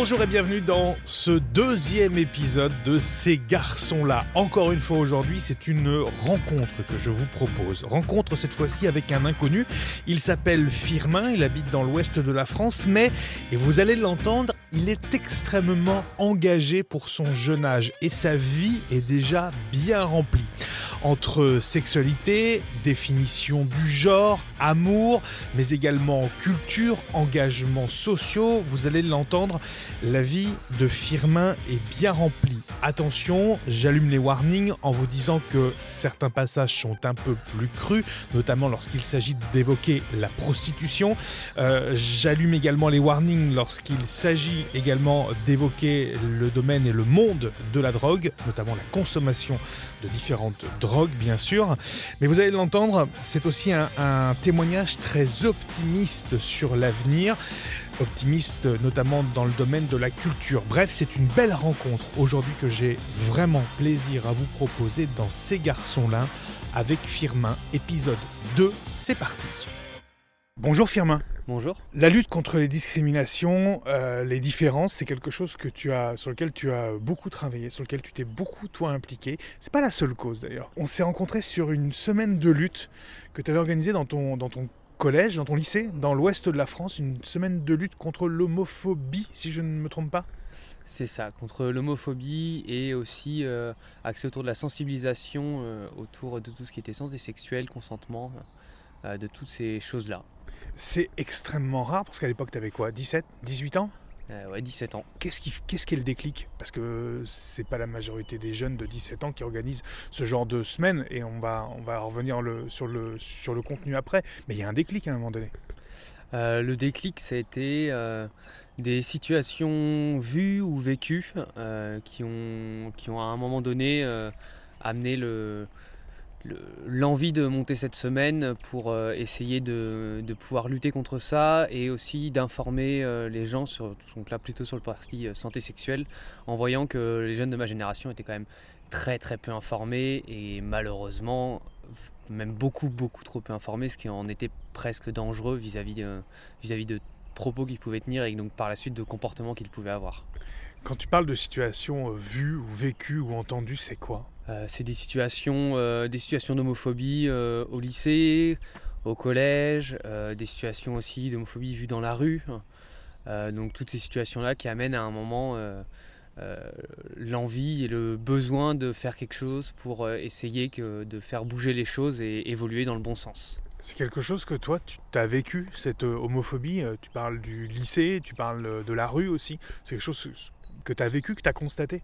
Bonjour et bienvenue dans ce deuxième épisode de Ces garçons-là. Encore une fois aujourd'hui, c'est une rencontre que je vous propose. Rencontre cette fois-ci avec un inconnu. Il s'appelle Firmin, il habite dans l'ouest de la France, mais, et vous allez l'entendre, il est extrêmement engagé pour son jeune âge et sa vie est déjà bien remplie. Entre sexualité, définition du genre, amour, mais également culture, engagements sociaux, vous allez l'entendre, la vie de Firmin est bien remplie. Attention, j'allume les warnings en vous disant que certains passages sont un peu plus crus, notamment lorsqu'il s'agit d'évoquer la prostitution. Euh, j'allume également les warnings lorsqu'il s'agit également d'évoquer le domaine et le monde de la drogue, notamment la consommation de différentes drogues, bien sûr. Mais vous allez l'entendre, c'est aussi un, témoignage très optimiste sur l'avenir optimiste notamment dans le domaine de la culture. Bref, c'est une belle rencontre aujourd'hui que j'ai vraiment plaisir à vous proposer dans Ces garçons-là avec Firmin, épisode 2, c'est parti. Bonjour Firmin. Bonjour. La lutte contre les discriminations, euh, les différences, c'est quelque chose que tu as, sur lequel tu as beaucoup travaillé, sur lequel tu t'es beaucoup toi impliqué. C'est pas la seule cause d'ailleurs. On s'est rencontrés sur une semaine de lutte que tu avais organisée dans ton, dans ton collège, dans ton lycée, dans l'ouest de la France, une semaine de lutte contre l'homophobie, si je ne me trompe pas C'est ça, contre l'homophobie et aussi euh, axé autour de la sensibilisation euh, autour de tout ce qui était santé sexuelle, consentement, euh, de toutes ces choses-là. C'est extrêmement rare parce qu'à l'époque, tu avais quoi 17 18 ans? Euh, ouais, 17 ans. Qu'est-ce qui, qu'est-ce qui est le déclic? Parce que c'est pas la majorité des jeunes de 17 ans qui organisent ce genre de semaine et on va, on va revenir le, sur, le, sur le contenu après. Mais il y a un déclic à un moment donné. Euh, le déclic, ça a été euh, des situations vues ou vécues euh, qui, ont, qui ont à un moment donné amené le- l'envie de monter cette semaine pour euh, essayer de, pouvoir lutter contre ça et aussi d'informer euh, les gens, sur, donc là plutôt sur le parti euh, santé sexuelle, en voyant que les jeunes de ma génération étaient quand même très très peu informés et malheureusement même beaucoup beaucoup trop peu informés, ce qui en était presque dangereux vis-à-vis de, vis-à-vis de propos qu'ils pouvaient tenir et donc par la suite de comportements qu'ils pouvaient avoir. Quand tu parles de situations euh, vues ou vécues ou entendues, c'est quoi? Euh, c'est des situations, euh, des situations d'homophobie euh, au lycée, au collège, des situations aussi d'homophobie vues dans la rue. Euh, donc toutes ces situations-là qui amènent à un moment l'envie et le besoin de faire quelque chose pour essayer que, de faire bouger les choses et évoluer dans le bon sens. C'est quelque chose que toi, tu as vécu, cette homophobie. Tu parles du lycée, tu parles de la rue aussi. C'est quelque chose que tu as vécu, que tu as constaté?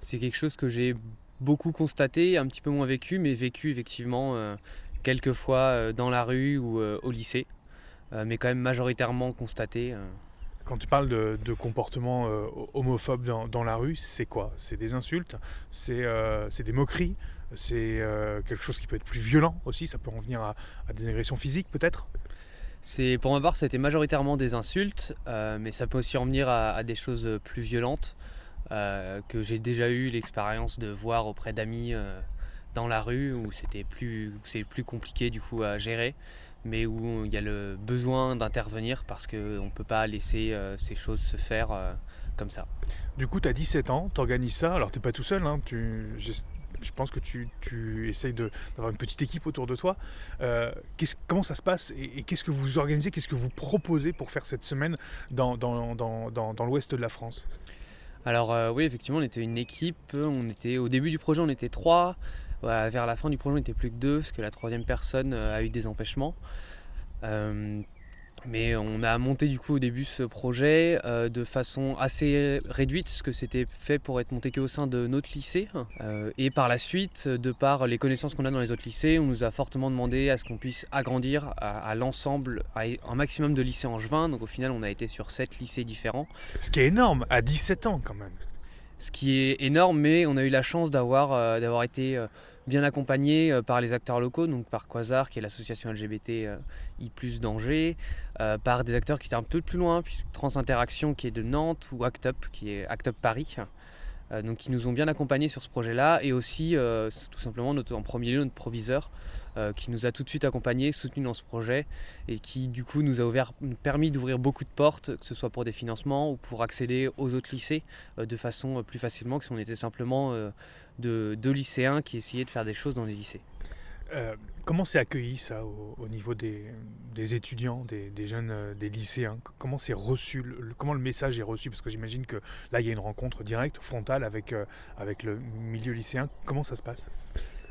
C'est quelque chose que j'ai beaucoup constaté, un petit peu moins vécu, mais vécu effectivement euh, quelques fois euh, dans la rue ou euh, au lycée, mais quand même majoritairement constaté. Quand tu parles de, de comportements euh, homophobes dans, dans la rue, c'est quoi? C'est des insultes? C'est euh, des moqueries? C'est euh, quelque chose qui peut être plus violent aussi? Ça peut en venir à, à des agressions physiques peut-être? C'est pour ma part, ça a été majoritairement des insultes, mais ça peut aussi en venir à, à des choses plus violentes euh, que j'ai déjà eu l'expérience de voir auprès d'amis euh, dans la rue où c'était plus, c'est plus compliqué du coup à gérer, mais où il y a le besoin d'intervenir parce qu'on ne peut pas laisser euh, ces choses se faire comme ça. Du coup, tu as 17 ans, tu organises ça. Alors, tu pas tout seul. hein, je, pense que tu, essayes d'avoir une petite équipe autour de toi. Comment ça se passe et, qu'est-ce que vous organisez Qu'est-ce que vous proposez pour faire cette semaine dans l'ouest de la France? Alors euh, oui, effectivement, on était une équipe. Était au début du projet, on était trois. Vers la fin du projet, on n'était plus que deux parce que la troisième personne euh, a eu des empêchements. Euh, mais on a monté du coup au début ce projet euh, de façon assez réduite, parce que c'était fait pour être monté qu'au sein de notre lycée. Euh, et par la suite, de par les connaissances qu'on a dans les autres lycées, on nous a fortement demandé à ce qu'on puisse agrandir à, à l'ensemble, à un maximum de lycées angevins. Donc au final, on a été sur sept lycées différents. Ce qui est énorme, à 17 ans quand même. ce qui est énorme, mais on a eu la chance d'avoir euh, été bien accompagné euh, par les acteurs locaux, donc par Quasar, qui est l'association LGBT euh, I+ d'Angers, euh, par des acteurs qui étaient un peu plus loin, puisque Trans Interaction, qui est de Nantes, ou Act Up, qui est Act Up Paris. Donc qui nous ont bien accompagnés sur ce projet-là, et aussi tout simplement en premier lieu notre proviseur, qui nous a tout de suite accompagnés, soutenus dans ce projet, et qui du coup nous a ouvert, permis d'ouvrir beaucoup de portes, que ce soit pour des financements ou pour accéder aux autres lycées de façon plus facilement que si on était simplement de, de lycéens qui essayaient de faire des choses dans les lycées. Euh, comment c'est accueilli ça au, niveau des, étudiants, des, jeunes, euh, des lycéens? Comment c'est reçu Comment le message est reçu? Parce que j'imagine que là, il y a une rencontre directe, frontale avec, euh, le milieu lycéen. Comment ça se passe?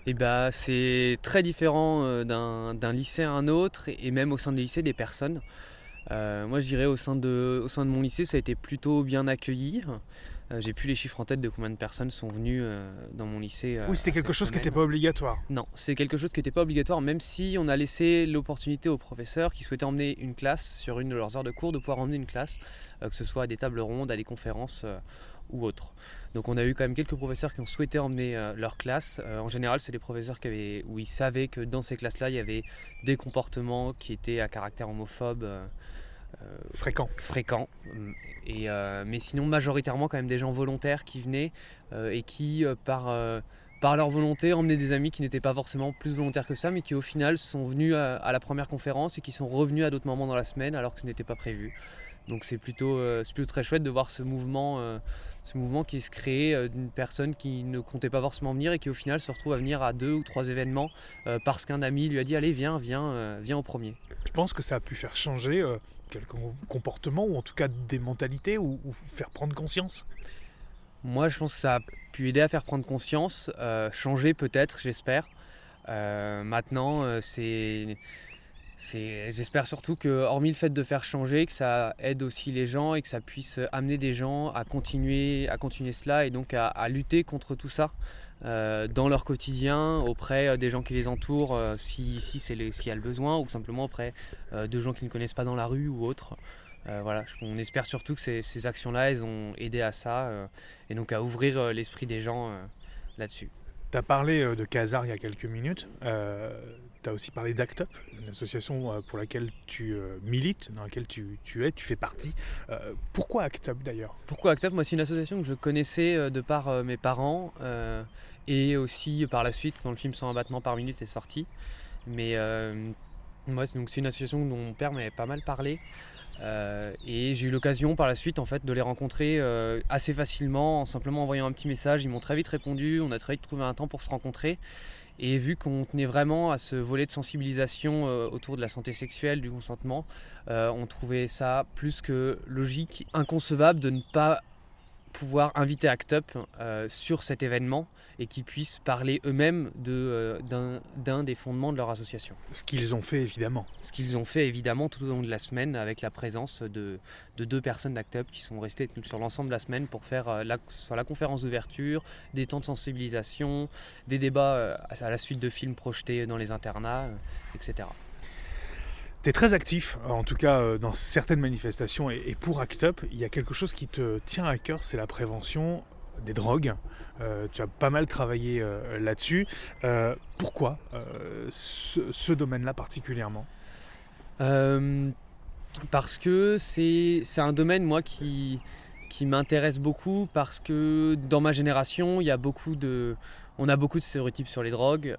Eh ben, c'est très différent d'un lycée à un autre et même au sein du lycée des personnes. moi je dirais au sein de mon lycée ça a été plutôt bien accueilli. Euh, j'ai plus les chiffres en tête de combien de personnes sont venues euh, dans mon lycée. Euh, oui, c'était quelque chose qui n'était pas obligatoire. Non, c'est quelque chose qui n'était pas obligatoire, même si on a laissé l'opportunité aux professeurs qui souhaitaient emmener une classe sur une de leurs heures de cours de pouvoir emmener une classe, que ce soit à des tables rondes, à des conférences ou autres. Donc on a eu quand même quelques professeurs qui ont souhaité emmener leur classe. en général, c'est des professeurs qui avaient, où ils savaient que dans ces classes-là, il y avait des comportements qui étaient à caractère homophobe. Fréquent. Fréquent. Et, euh, mais sinon, majoritairement, quand même des gens volontaires qui venaient euh, et qui, euh, par, par leur volonté, emmenaient des amis qui n'étaient pas forcément plus volontaires que ça, mais qui au final sont venus à, la première conférence et qui sont revenus à d'autres moments dans la semaine alors que ce n'était pas prévu. Donc c'est plutôt, plutôt, très chouette de voir ce mouvement, ce mouvement qui se crée d'une personne qui ne comptait pas forcément venir et qui au final se retrouve à venir à deux ou trois événements parce qu'un ami lui a dit allez viens, viens, viens au premier. Je pense que ça a pu faire changer quelques comportements ou en tout cas des mentalités ou, faire prendre conscience Moi, je pense que ça a pu aider à faire prendre conscience, euh, changer peut-être, j'espère. Euh, maintenant, euh, c'est, j'espère surtout que, hormis le fait de faire changer, que ça aide aussi les gens et que ça puisse amener des gens à continuer, à continuer cela et donc à lutter contre tout ça. Euh, dans leur quotidien, auprès euh, des gens qui les entourent, euh, si, si c'est s'il y a le besoin, ou simplement auprès de gens qui ne connaissent pas dans la rue ou autre. voilà, on espère surtout que ces, ces actions-là, elles ont aidé à ça, et donc à ouvrir l'esprit des gens là-dessus. Tu as parlé de Casar il y a quelques minutes. tu as aussi parlé d'ACT UP, une association pour laquelle tu milites, dans laquelle tu, tu, es, tu fais partie. pourquoi ACT UP d'ailleurs? Pourquoi ACT UP? Moi, c'est une association que je connaissais de par mes parents et aussi par la suite quand le film 100 battements par minute est sorti. Mais euh, moi, c'est une association dont mon père m'avait pas mal parlé. Euh, et j'ai eu l'occasion par la suite en fait de les rencontrer euh, assez facilement en simplement envoyant un petit message. Ils m'ont très vite répondu, on a très vite trouvé un temps pour se rencontrer. Et vu qu'on tenait vraiment à ce volet de sensibilisation autour de la santé sexuelle, du consentement, on trouvait ça plus que logique, inconcevable de ne pas pouvoir inviter ACT UP euh, sur cet événement et qu'ils puissent parler eux-mêmes de, euh, d'un, des fondements de leur association. Ce qu'ils ont fait évidemment. Ce qu'ils ont fait évidemment tout au long de la semaine avec la présence de, de deux personnes d'ACT UP qui sont restées sur l'ensemble de la semaine pour faire euh, la, soit la conférence d'ouverture, des temps de sensibilisation, des débats à la suite de films projetés dans les internats, etc. Tu es très actif, en tout cas euh, dans certaines manifestations, et, pour ACT UP, il y a quelque chose qui te tient à cœur, c'est la prévention des drogues. Euh, tu as pas mal travaillé euh, là-dessus. pourquoi ce, domaine-là particulièrement? Parce que c'est un domaine, moi, qui, m'intéresse beaucoup, parce que dans ma génération, on a beaucoup de stéréotypes sur les drogues.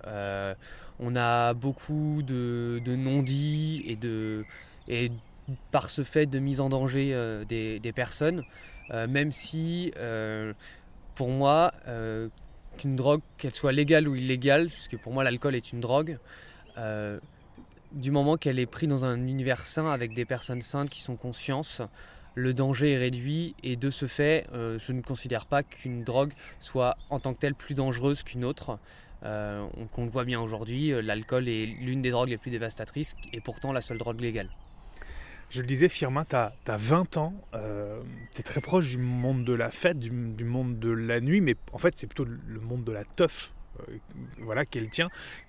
On a beaucoup de, non-dits et, par ce fait de mise en danger euh, des, personnes, euh, même si euh, pour moi, qu'une drogue, qu'elle soit légale ou illégale, puisque pour moi l'alcool est une drogue, du moment qu'elle est prise dans un univers sain avec des personnes saines qui sont conscientes, le danger est réduit et de ce fait, je ne considère pas qu'une drogue soit en tant que telle plus dangereuse qu'une autre. Euh, on, le voit bien aujourd'hui, euh, l'alcool est l'une des drogues les plus dévastatrices et pourtant la seule drogue légale. Je le disais, Firmin, tu as, 20 ans, euh, tu es très proche du monde de la fête, du, monde de la nuit, mais en fait c'est plutôt le monde de la teuf voilà, qu'elle tient.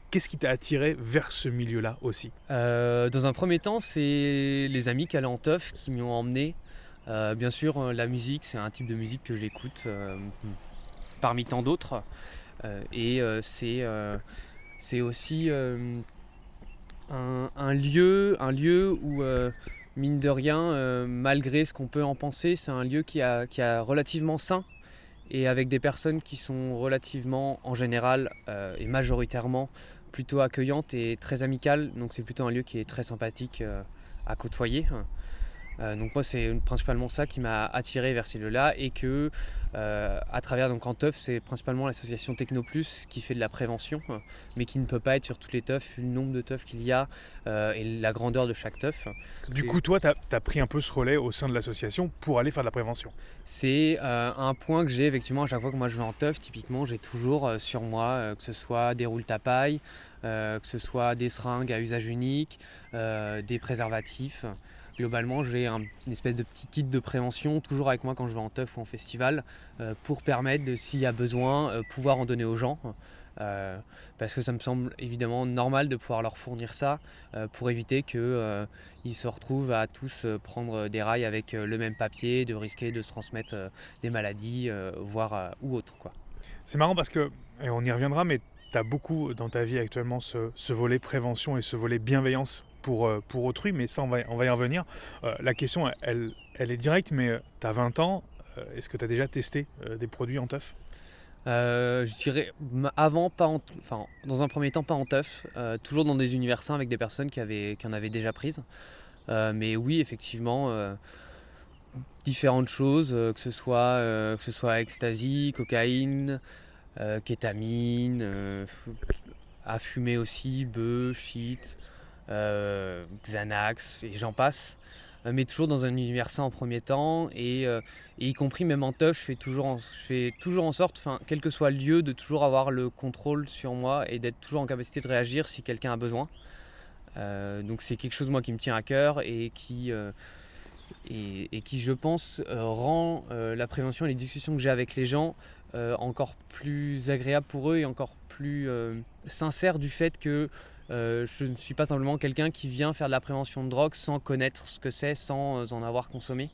Qu'est-ce qui t'a attiré vers ce milieu-là aussi? Dans un premier temps, c'est les amis qui allaient en teuf qui m'y ont emmené. bien sûr, la musique, c'est un type de musique que j'écoute parmi tant d'autres. Euh, et euh, euh, c'est aussi un, lieu, un lieu où mine de rien, malgré ce qu'on peut en penser, c'est un lieu qui, a, qui a relativement sain et avec des personnes qui sont relativement, en général et majoritairement, plutôt accueillantes et très amicales. Donc c'est plutôt un lieu qui est très sympathique à côtoyer. Euh, donc moi c'est principalement ça qui m'a attiré vers ces lieux-là et que euh, à travers donc en teuf c'est principalement l'association Technoplus qui fait de la prévention mais qui ne peut pas être sur toutes les teufs, le nombre de teufs qu'il y a euh, et la grandeur de chaque teuf. Du coup toi tu as, pris un peu ce relais au sein de l'association pour aller faire de la prévention C'est un point que j'ai effectivement à chaque fois que moi je vais en teuf typiquement j'ai toujours sur moi que ce soit des roules tapailles, que ce soit des seringues à usage unique, des préservatifs. Globalement, j'ai un, une espèce de petit kit de prévention toujours avec moi quand je vais en teuf ou en festival euh, pour permettre, de, s'il y a besoin, euh, pouvoir en donner aux gens. Euh, parce que ça me semble évidemment normal de pouvoir leur fournir ça pour éviter qu'ils se retrouvent à tous prendre des rails avec le même papier, de risquer de se transmettre des maladies, voire ou autres. C'est marrant parce que, et on y reviendra, mais tu as beaucoup dans ta vie actuellement ce volet prévention et ce volet bienveillance pour, euh, pour autrui, mais ça, on va, on va y revenir. Euh, la question, elle, elle est directe, mais tu as 20 ans, euh, est-ce que tu as déjà testé des produits en teuf? Je dirais avant, pas enfin, dans un premier temps, pas en teuf, toujours dans des univers sains avec des personnes qui, avaient, qui en avaient déjà prises. mais oui, effectivement, différentes choses, que, ce soit, que ce soit ecstasy, cocaïne, kétamine, à fumer aussi, bœuf, shit. Euh, Xanax et j'en passe. Euh, mais toujours dans un univers sain en premier temps et, euh, y compris même en teuf je fais toujours en, je fais toujours en sorte enfin quel que soit le lieu de toujours avoir le contrôle sur moi et d'être toujours en capacité de réagir si quelqu'un a besoin. Donc c'est quelque chose moi qui me tient à cœur et qui et, qui je pense rend la prévention et les discussions que j'ai avec les gens encore plus agréables pour eux et encore plus sincères du fait que euh, je ne suis pas simplement quelqu'un qui vient faire de la prévention de drogue sans connaître ce que c'est, sans en avoir consommé.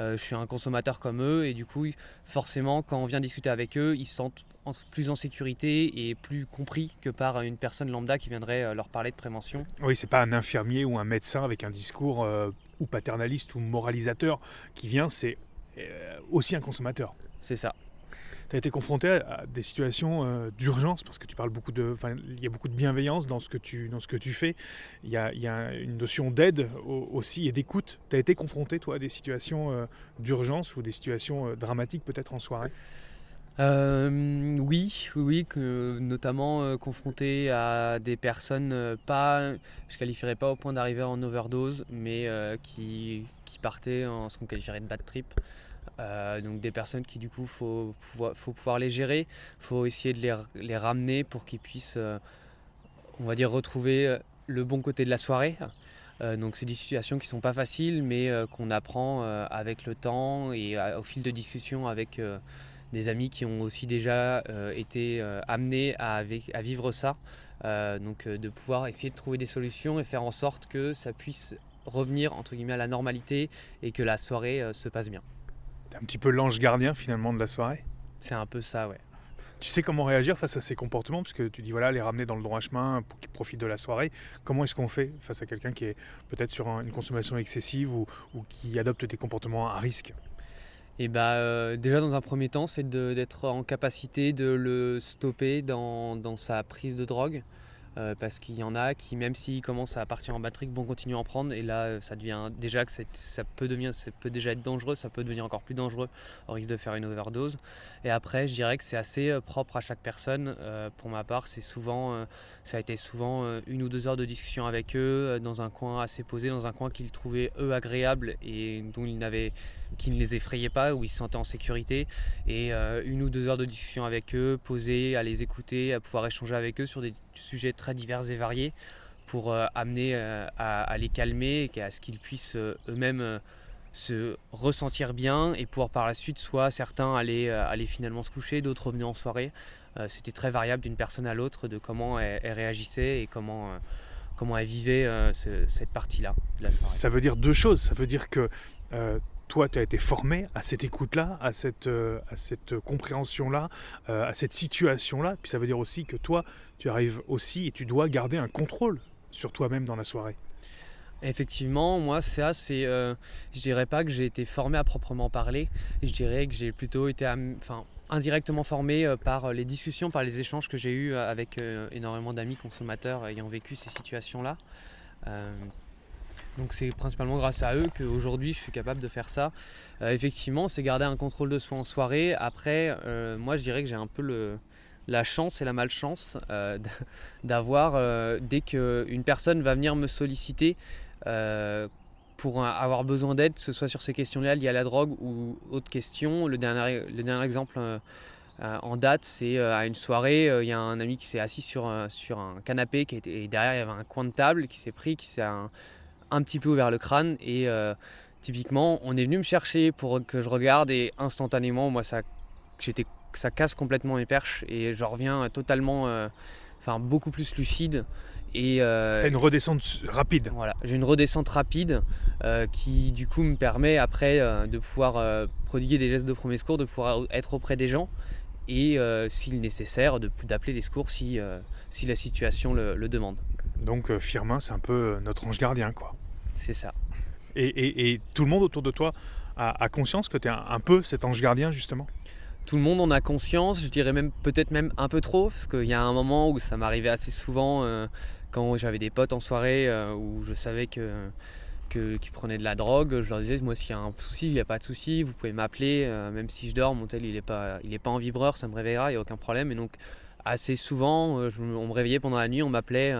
Euh, je suis un consommateur comme eux et du coup, forcément, quand on vient discuter avec eux, ils se sentent plus en sécurité et plus compris que par une personne lambda qui viendrait euh, leur parler de prévention. Oui, c'est pas un infirmier ou un médecin avec un discours ou paternaliste ou moralisateur qui vient, c'est aussi un consommateur. C'est ça tu as été confronté à, des situations euh, d'urgence parce que tu parles beaucoup de, il y a beaucoup de bienveillance dans ce que tu, fais. Il y a, une notion d'aide aussi et d'écoute. Tu as été confronté toi à des situations euh, d'urgence ou des situations euh, dramatiques peut-être en soirée? Oui, oui, que, notamment confronté à des personnes pas, qualifierais pas au point d'arriver en overdose, mais qui, qui partaient en ce qu'on qualifierait de bad trip. Euh, donc des personnes qui du coup faut pouvoir, faut pouvoir les gérer, faut essayer de les, ramener pour qu'ils puissent, euh, on va dire, retrouver euh, le bon côté de la soirée. donc c'est des situations qui sont pas faciles, mais qu'on apprend avec le temps et au fil de discussions avec des amis qui ont aussi déjà été amenés à, à, vivre ça. donc de pouvoir essayer de trouver des solutions et faire en sorte que ça puisse revenir entre guillemets à la normalité et que la soirée se passe bien. T'es un petit peu l'ange gardien finalement de la soirée? C'est un peu ça, ouais. Tu sais comment réagir face à ces comportements? Puisque tu dis voilà, les ramener dans le droit chemin pour qu'ils profitent de la soirée. Comment est-ce qu'on fait face à quelqu'un qui est peut-être sur une consommation excessive ou, qui adopte des comportements à risque? Et eh bah, euh, déjà dans un premier temps, c'est d'être en capacité de le stopper dans, dans sa prise de drogue. Euh, parce qu'il y en a qui, même s'ils commencent à partir en batterie, vont continuer à en prendre. Et là, ça devient déjà que ça peut, devenir, ça peut déjà être dangereux, ça peut devenir encore plus dangereux au risque de faire une overdose. Et après, je dirais que c'est assez euh, propre à chaque personne. Euh, pour ma part, c'est souvent, ça a été souvent une ou deux heures de discussion avec eux dans un coin assez posé, dans un coin qu'ils trouvaient eux agréable et dont ils n'avaient qui ne les effrayait pas, où ils se sentaient en sécurité. Et une ou deux heures de discussion avec eux, poser, à les écouter, à pouvoir échanger avec eux sur des sujets très divers et variés pour euh, amener euh, à, les calmer et à ce qu'ils puissent eux-mêmes se ressentir bien et pouvoir par la suite soit certains aller, aller finalement se coucher, d'autres revenir en soirée. C'était très variable d'une personne à l'autre de comment elle, réagissait et comment comment elle vivait cette partie-là. Ça veut dire deux choses. Ça veut dire que toi, tu as été formé à cette écoute-là, à cette, euh, cette compréhension-là, euh, à cette situation-là. Puis ça veut dire aussi que toi, tu arrives aussi et tu dois garder un contrôle sur toi-même dans la soirée. Effectivement, moi, ça, c'est, euh, je dirais pas que j'ai été formé à proprement parler. Je dirais que j'ai plutôt été, enfin, indirectement formé par les discussions, par les échanges que j'ai eus avec énormément d'amis consommateurs ayant vécu ces situations-là. Donc c'est principalement grâce à eux qu'aujourd'hui je suis capable de faire ça. effectivement, c'est garder un contrôle de soi en soirée. Après, moi je dirais que j'ai un peu le, la chance et la malchance euh, d'avoir, euh, dès qu'une personne va venir me solliciter euh, pour avoir besoin d'aide, que ce soit sur ces questions-là liées à la drogue ou autres questions. Le dernier, le dernier exemple en date, c'est à une soirée, il y a un ami qui s'est assis sur, sur un canapé qui était, et derrière il y avait un coin de table qui s'est pris, qui s'est un, un, petit peu ouvert le crâne et typiquement on est venu me chercher pour que je regarde et instantanément moi ça j'étais ça casse complètement mes perches et je reviens totalement, euh, enfin beaucoup plus lucide. Et euh, T'as une redescente rapide. Voilà, j'ai une redescente rapide euh, qui du coup me permet après de pouvoir prodiguer des gestes de premier secours, de pouvoir être auprès des gens et s'il nécessaire d'appeler les secours si, si la situation le, demande. Donc Firmin, c'est un peu notre ange gardien quoi. C'est ça. Et, et, tout le monde autour de toi a, conscience que tu es un peu cet ange gardien justement? Tout le monde en a conscience, je dirais même peut-être même un peu trop, parce qu'il y a un moment où ça m'arrivait assez souvent euh, quand j'avais des potes en soirée euh, où je savais que qu'ils prenaient de la drogue, je leur disais moi s'il y a un souci, il n'y a pas de souci, vous pouvez m'appeler, euh, même si je dors, mon tel il n'est pas, il est pas en vibreur, ça me réveillera, il n'y a aucun problème. Et donc assez souvent, on me réveillait pendant la nuit, on m'appelait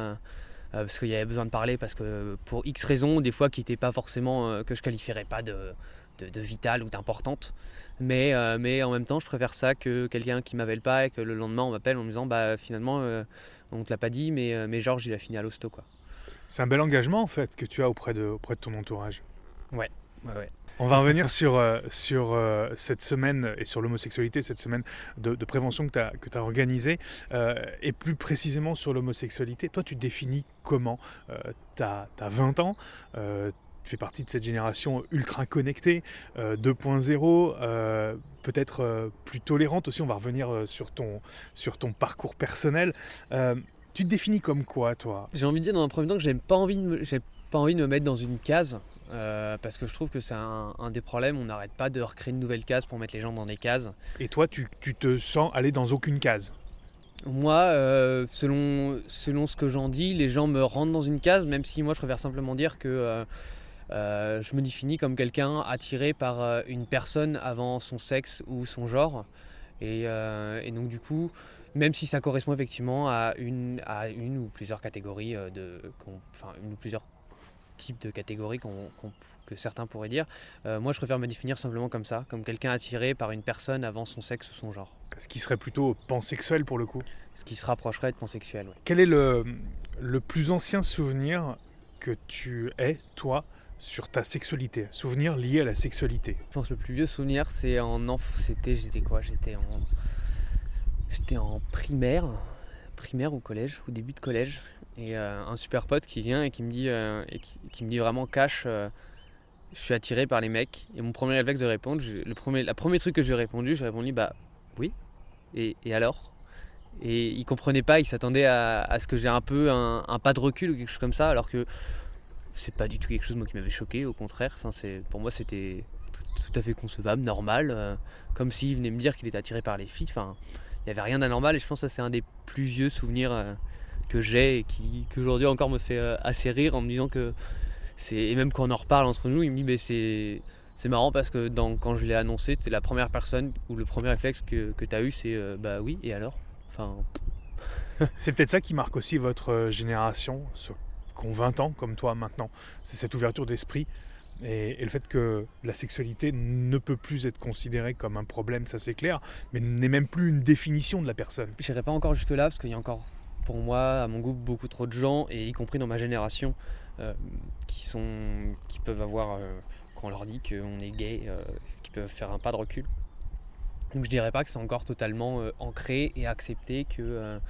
parce qu'il y avait besoin de parler, parce que pour X raisons, des fois qui n'étaient pas forcément, que je qualifierais pas de, de, de vitales ou d'importantes. Mais, euh, mais en même temps, je préfère ça que quelqu'un qui m'appelle pas et que le lendemain on m'appelle en me disant bah finalement euh, on te l'a pas dit, mais, euh, mais Georges il a fini à l'hosto quoi. C'est un bel engagement en fait que tu as auprès de, auprès de ton entourage. Ouais, ouais, ouais. On va revenir sur, sur cette semaine et sur l'homosexualité, cette semaine de, prévention que tu as, as organisée, et plus précisément sur l'homosexualité. Toi, tu définis comment? Tu as, as, 20 ans, tu fais partie de cette génération ultra connectée, 2.0, euh, euh, peut-être euh, plus tolérante aussi. On va revenir sur, ton, sur ton parcours personnel. tu te définis comme quoi, toi? J'ai envie de dire dans un premier temps que j'ai pas envie pas envie de me mettre dans une case. Parce que je trouve que c'est un, des problèmes. On n'arrête pas de recréer une nouvelle case pour mettre les gens dans des cases. Et toi, tu, tu te sens aller dans aucune case moi, selon, selon ce que j'en dis, les gens me rentrent dans une case, même si moi je préfère simplement dire que euh, je me définis comme quelqu'un attiré par euh, une personne avant son sexe ou son genre. Euh, et, donc du coup, même si ça correspond effectivement à une, à une ou plusieurs catégories, de, enfin une ou plusieurs types de catégories que certains pourraient dire, moi je préfère me définir simplement comme ça, comme quelqu'un attiré par une personne avant son sexe ou son genre. Ce qui serait plutôt pansexuel pour le coup Ce qui se rapprocherait de pansexuel, oui. Quel est le, le plus ancien souvenir que tu aies, toi, sur ta sexualité, souvenir lié à la sexualité? Je pense que le plus vieux souvenir, c'est en enfant. C'était, j'étais quoi? J'étais en, j'étais en primaire, primaire ou collège, au début de collège, et euh, un super pote qui vient et qui me dit, euh, et qui, me dit vraiment cash. Euh, je suis attiré par les mecs. Et mon premier réflexe de répondre, le premier, la premier truc que j'ai répondu, j'ai répondu bah oui. Et, et alors? Et il comprenait pas, il s'attendait à, ce que j'ai un peu un, pas de recul ou quelque chose comme ça, alors que c'est pas du tout quelque chose moi, qui m'avait choqué, au contraire. Enfin, c'est, pour moi, c'était tout, à fait concevable, normal. Comme s'il venait me dire qu'il était attiré par les filles. Enfin, il n'y avait rien d'anormal et je pense que c'est un des plus vieux souvenirs que j'ai et qui, aujourd'hui encore me fait euh, assez rire en me disant que c'est. Et même quand on en reparle entre nous, il me dit, mais c'est. C'est marrant parce que dans, quand je l'ai annoncé, c'est la première personne ou le premier réflexe que, que tu as eu, c'est bah oui, et alors? Enfin. c'est peut-être ça qui marque aussi votre génération, ce qui ont 20 ans comme toi maintenant. C'est cette ouverture d'esprit et, le fait que la sexualité ne peut plus être considérée comme un problème, ça c'est clair, mais n'est même plus une définition de la personne. Je n'irai pas encore jusque-là parce qu'il y a encore pour moi, à mon goût, beaucoup trop de gens, et y compris dans ma génération, euh, qui, sont, qui peuvent avoir, euh, quand on leur dit qu'on est gay, euh, qui peuvent faire un pas de recul. Donc je dirais pas que c'est encore totalement ancré et accepté que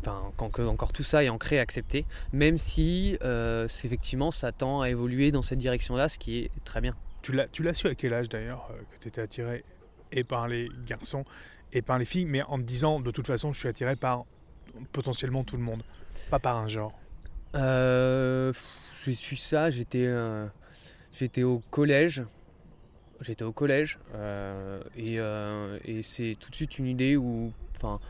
enfin, quand encore tout ça est ancré et accepté, même si effectivement ça tend à évoluer dans cette direction-là, ce qui est très bien. Tu l'as, su à quel âge d'ailleurs que tu étais attiré et par les garçons et par les filles, mais en te disant de toute façon je suis attiré par potentiellement tout le monde, pas par un genre euh, J'ai su ça, j'étais, j'étais au collège. j'étais au collège et, et c'est tout de suite une idée où, enfin,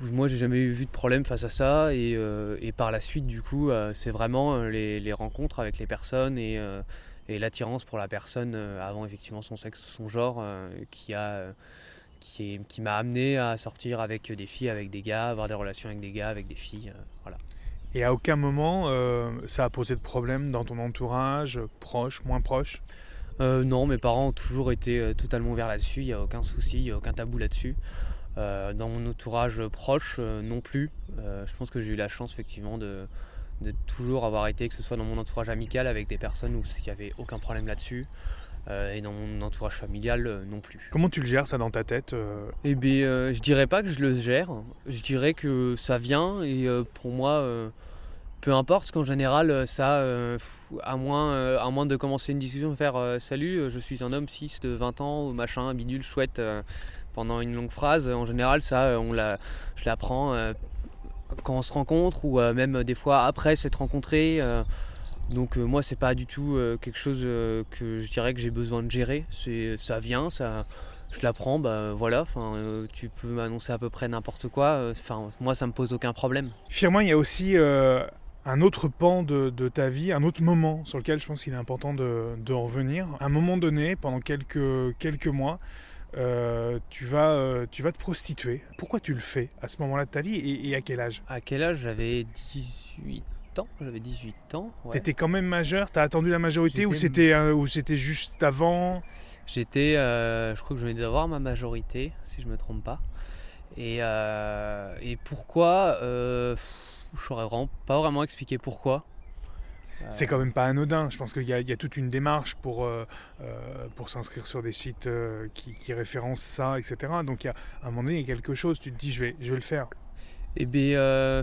moi j'ai jamais vu de problème face à ça et, par la suite du coup c'est vraiment les, rencontres avec les personnes et, et l'attirance pour la personne avant effectivement son sexe son genre qui a qui, qui m'a amené à sortir avec des filles, avec des gars, avoir des relations avec des gars, avec des filles, voilà. Et à aucun moment, euh, ça a posé de problème dans ton entourage, proche, moins proche? Euh, Non, mes parents ont toujours été euh, totalement ouverts là-dessus, il n'y a aucun souci, il n'y a aucun tabou là-dessus. dans mon entourage proche, non plus. je pense que j'ai eu la chance effectivement de, de, toujours avoir été, que ce soit dans mon entourage amical, avec des personnes où il n'y avait aucun problème là-dessus. Et dans mon entourage familial non plus. Comment tu le gères ça dans ta tête Eh bien, je dirais pas que je le gère. Je dirais que ça vient et pour moi, peu importe, parce qu'en général, euh, ça, euh, à, moins, euh, à moins de commencer une discussion, faire salut, je suis un homme 6 de 20 ans, machin, bidule, chouette, pendant une longue phrase, en général, ça, on la, je l'apprends quand on se rencontre ou même des fois après s'être rencontré. Donc moi, c'est pas du tout quelque chose que je dirais que j'ai besoin de gérer. C'est, ça vient, ça je l'apprends, bah voilà, enfin, tu peux m'annoncer à peu près n'importe quoi, enfin, moi ça me pose aucun problème. Finalement, il y a aussi un autre pan de, ta vie, un autre moment sur lequel je pense qu'il est important de, revenir. À un moment donné, pendant quelques, quelques mois, euh, tu, vas, euh, tu vas te prostituer. Pourquoi tu le fais à ce moment-là de ta vie et, à quel âge? À quel âge? J'avais 18 ans. J'avais 18 ans. Ouais. T'étais quand même majeur? T'as attendu la majorité ou c'était, ou c'était juste avant? J'étais, euh, je crois que je venais d'avoir ma majorité, si je me trompe pas. Et, et pourquoi je saurais vraiment pas vraiment expliquer pourquoi. C'est quand même pas anodin. Je pense qu'il y, y, a toute une démarche pour, euh, euh, pour s'inscrire sur des sites euh, qui, qui, référencent ça, etc. Donc il y a, à un moment donné, il y a quelque chose, tu te dis, je vais, je vais le faire. Eh bien,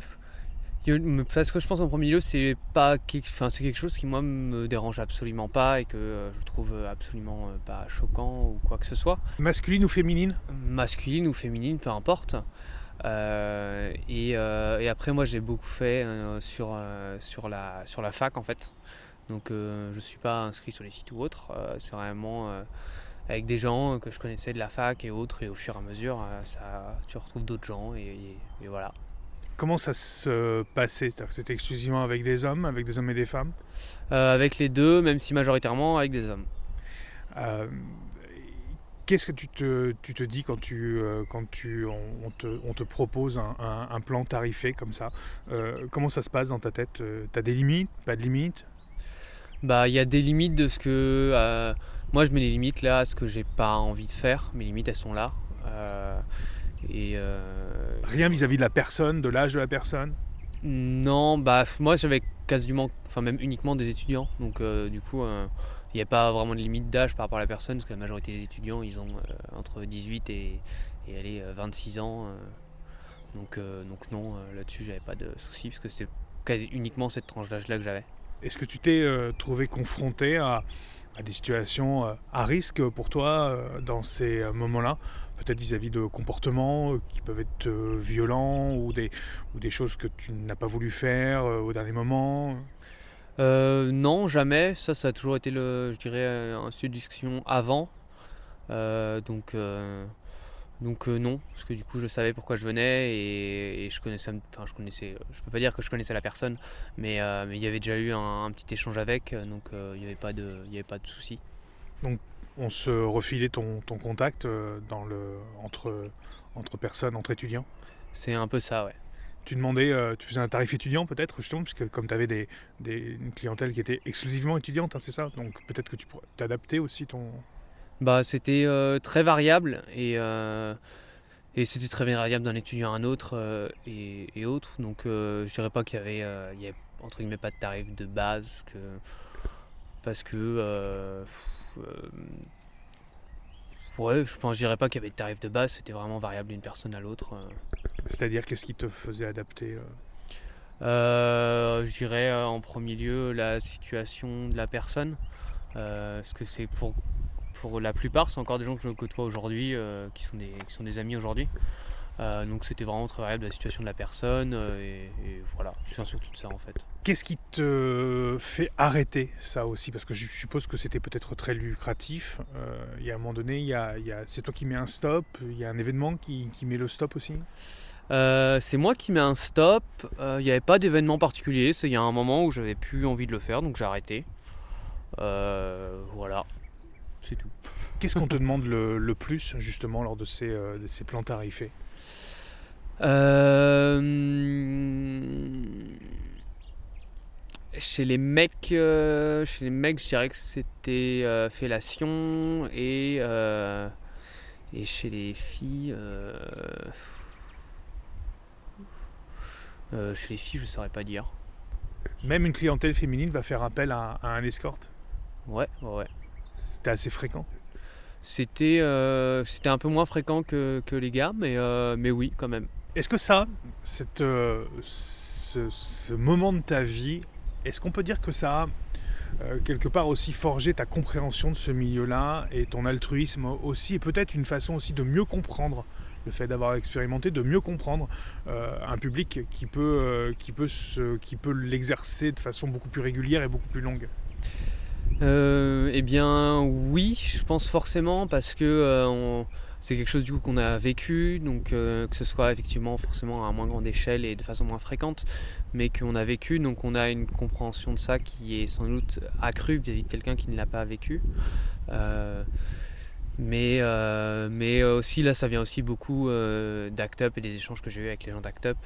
parce que je pense en premier lieu, c'est pas enfin, c'est quelque chose qui moi me dérange absolument pas et que je trouve absolument pas choquant ou quoi que ce soit. Masculine ou féminine? Masculine ou féminine, peu importe. Euh, euh, et, après, moi, j'ai beaucoup fait euh, sur, sur, la, sur la fac en fait. Donc, je ne suis pas inscrit sur les sites ou autres. c'est vraiment avec des gens que je connaissais de la fac et autres. Et au fur et à mesure, ça, tu retrouves d'autres gens et, voilà. Comment ça se passait? C'était exclusivement avec des hommes, avec des hommes et des femmes? Avec les deux, même si majoritairement avec des hommes. Qu'est-ce que tu te, tu te, dis quand, tu, euh, quand tu, on, te, on te propose un, un, plan tarifé comme ça? Euh, Comment ça se passe dans ta tête? Euh, Tu as des limites? Pas de limites? Bah, il y a des limites de ce que. moi, je mets les limites là à ce que j'ai pas envie de faire. Mes limites, elles sont là. Et, Rien vis-à-vis de la personne, de l'âge de la personne? Non, bah, moi, j'avais quasiment, enfin, même uniquement des étudiants. Donc, du coup il n'y a pas vraiment de limite d'âge par rapport à la personne, parce que la majorité des étudiants, ils ont euh, entre 18 et, et 26 euh, ans. Euh. donc, donc non, là-dessus, j'avais pas de soucis, parce que c'était quasi uniquement cette tranche d'âge-là que j'avais. Est-ce que tu t'es trouvé confronté à, des situations à risque pour toi dans ces moments-là? Peut-être vis-à-vis de comportements qui peuvent être violents ou des, ou des choses que tu n'as pas voulu faire au dernier moment euh, non, jamais. Ça, ça a toujours été, le, je dirais, un sujet de discussion avant. Euh, donc, euh, donc non, parce que du coup, je savais pourquoi je venais et, je connaissais, enfin, je connaissais, je peux pas dire que je connaissais la personne, mais, mais il y avait déjà eu un, petit échange avec, donc il n'y avait pas de, il y avait pas de souci. Donc, on se refilait ton, ton contact dans le, entre, entre personnes, entre étudiants? C'est un peu ça, ouais. Tu demandais, euh, tu faisais un tarif étudiant peut-être, justement, puisque comme tu avais des, une clientèle qui était exclusivement étudiante, hein, c'est ça? Donc peut-être que tu pourrais t'adapter aussi ton... Bah, c'était euh, très variable et, euh, et c'était très variable d'un étudiant à un autre et, et, autres. Donc je dirais pas qu'il y avait, il y avait entre guillemets pas de tarif de base que, parce que Ouais, je pense, je dirais pas qu'il y avait de tarif de base, c'était vraiment variable d'une personne à l'autre. Euh. C'est-à-dire, qu'est-ce qui te faisait adapter euh? Euh, Je dirais en premier lieu la situation de la personne. parce que c'est pour, pour la plupart, c'est encore des gens que je côtoie aujourd'hui, qui, sont des, qui sont des amis aujourd'hui. Donc c'était vraiment très variable de la situation de la personne et, voilà, je viens sur tout ça en fait. Qu'est-ce qui te fait arrêter ça aussi? Parce que je suppose que c'était peut-être très lucratif. il y a un moment donné, il y a, c'est toi qui mets un stop, il y a un événement qui, qui met le stop aussi? C'est moi qui mets un stop. Il n'y avait pas d'événement particulier. Il y a un moment où j'avais plus envie de le faire, donc j'ai arrêté. voilà, c'est tout. Qu'est-ce qu'on te demande le, plus justement lors de ces, euh, plans tarifés? euh, Chez les mecs, euh, chez les mecs, je dirais que c'était fellation et et chez les filles, chez les filles, je saurais pas dire. Même une clientèle féminine va faire appel à, à un escorte? Ouais, ouais. C'était assez fréquent? C'était euh, c'était un peu moins fréquent que, les gars, mais, euh, mais oui, quand même. Est-ce que ça, euh, ce, moment de ta vie, est-ce qu'on peut dire que ça a quelque part aussi forgé ta compréhension de ce milieu-là et ton altruisme aussi, et peut-être une façon aussi de mieux comprendre le fait d'avoir expérimenté, de mieux comprendre un public qui peut, peut, qui peut l'exercer de façon beaucoup plus régulière et beaucoup plus longue? Euh, Eh bien oui, je pense forcément parce que euh, c'est quelque chose du coup qu'on a vécu, donc euh, que ce soit effectivement forcément à moins grande échelle et de façon moins fréquente, mais qu'on a vécu, donc on a une compréhension de ça qui est sans doute accrue vis-à-vis de quelqu'un qui ne l'a pas vécu. mais, mais aussi là ça vient aussi beaucoup d'Act Up et des échanges que j'ai eu avec les gens d'Act Up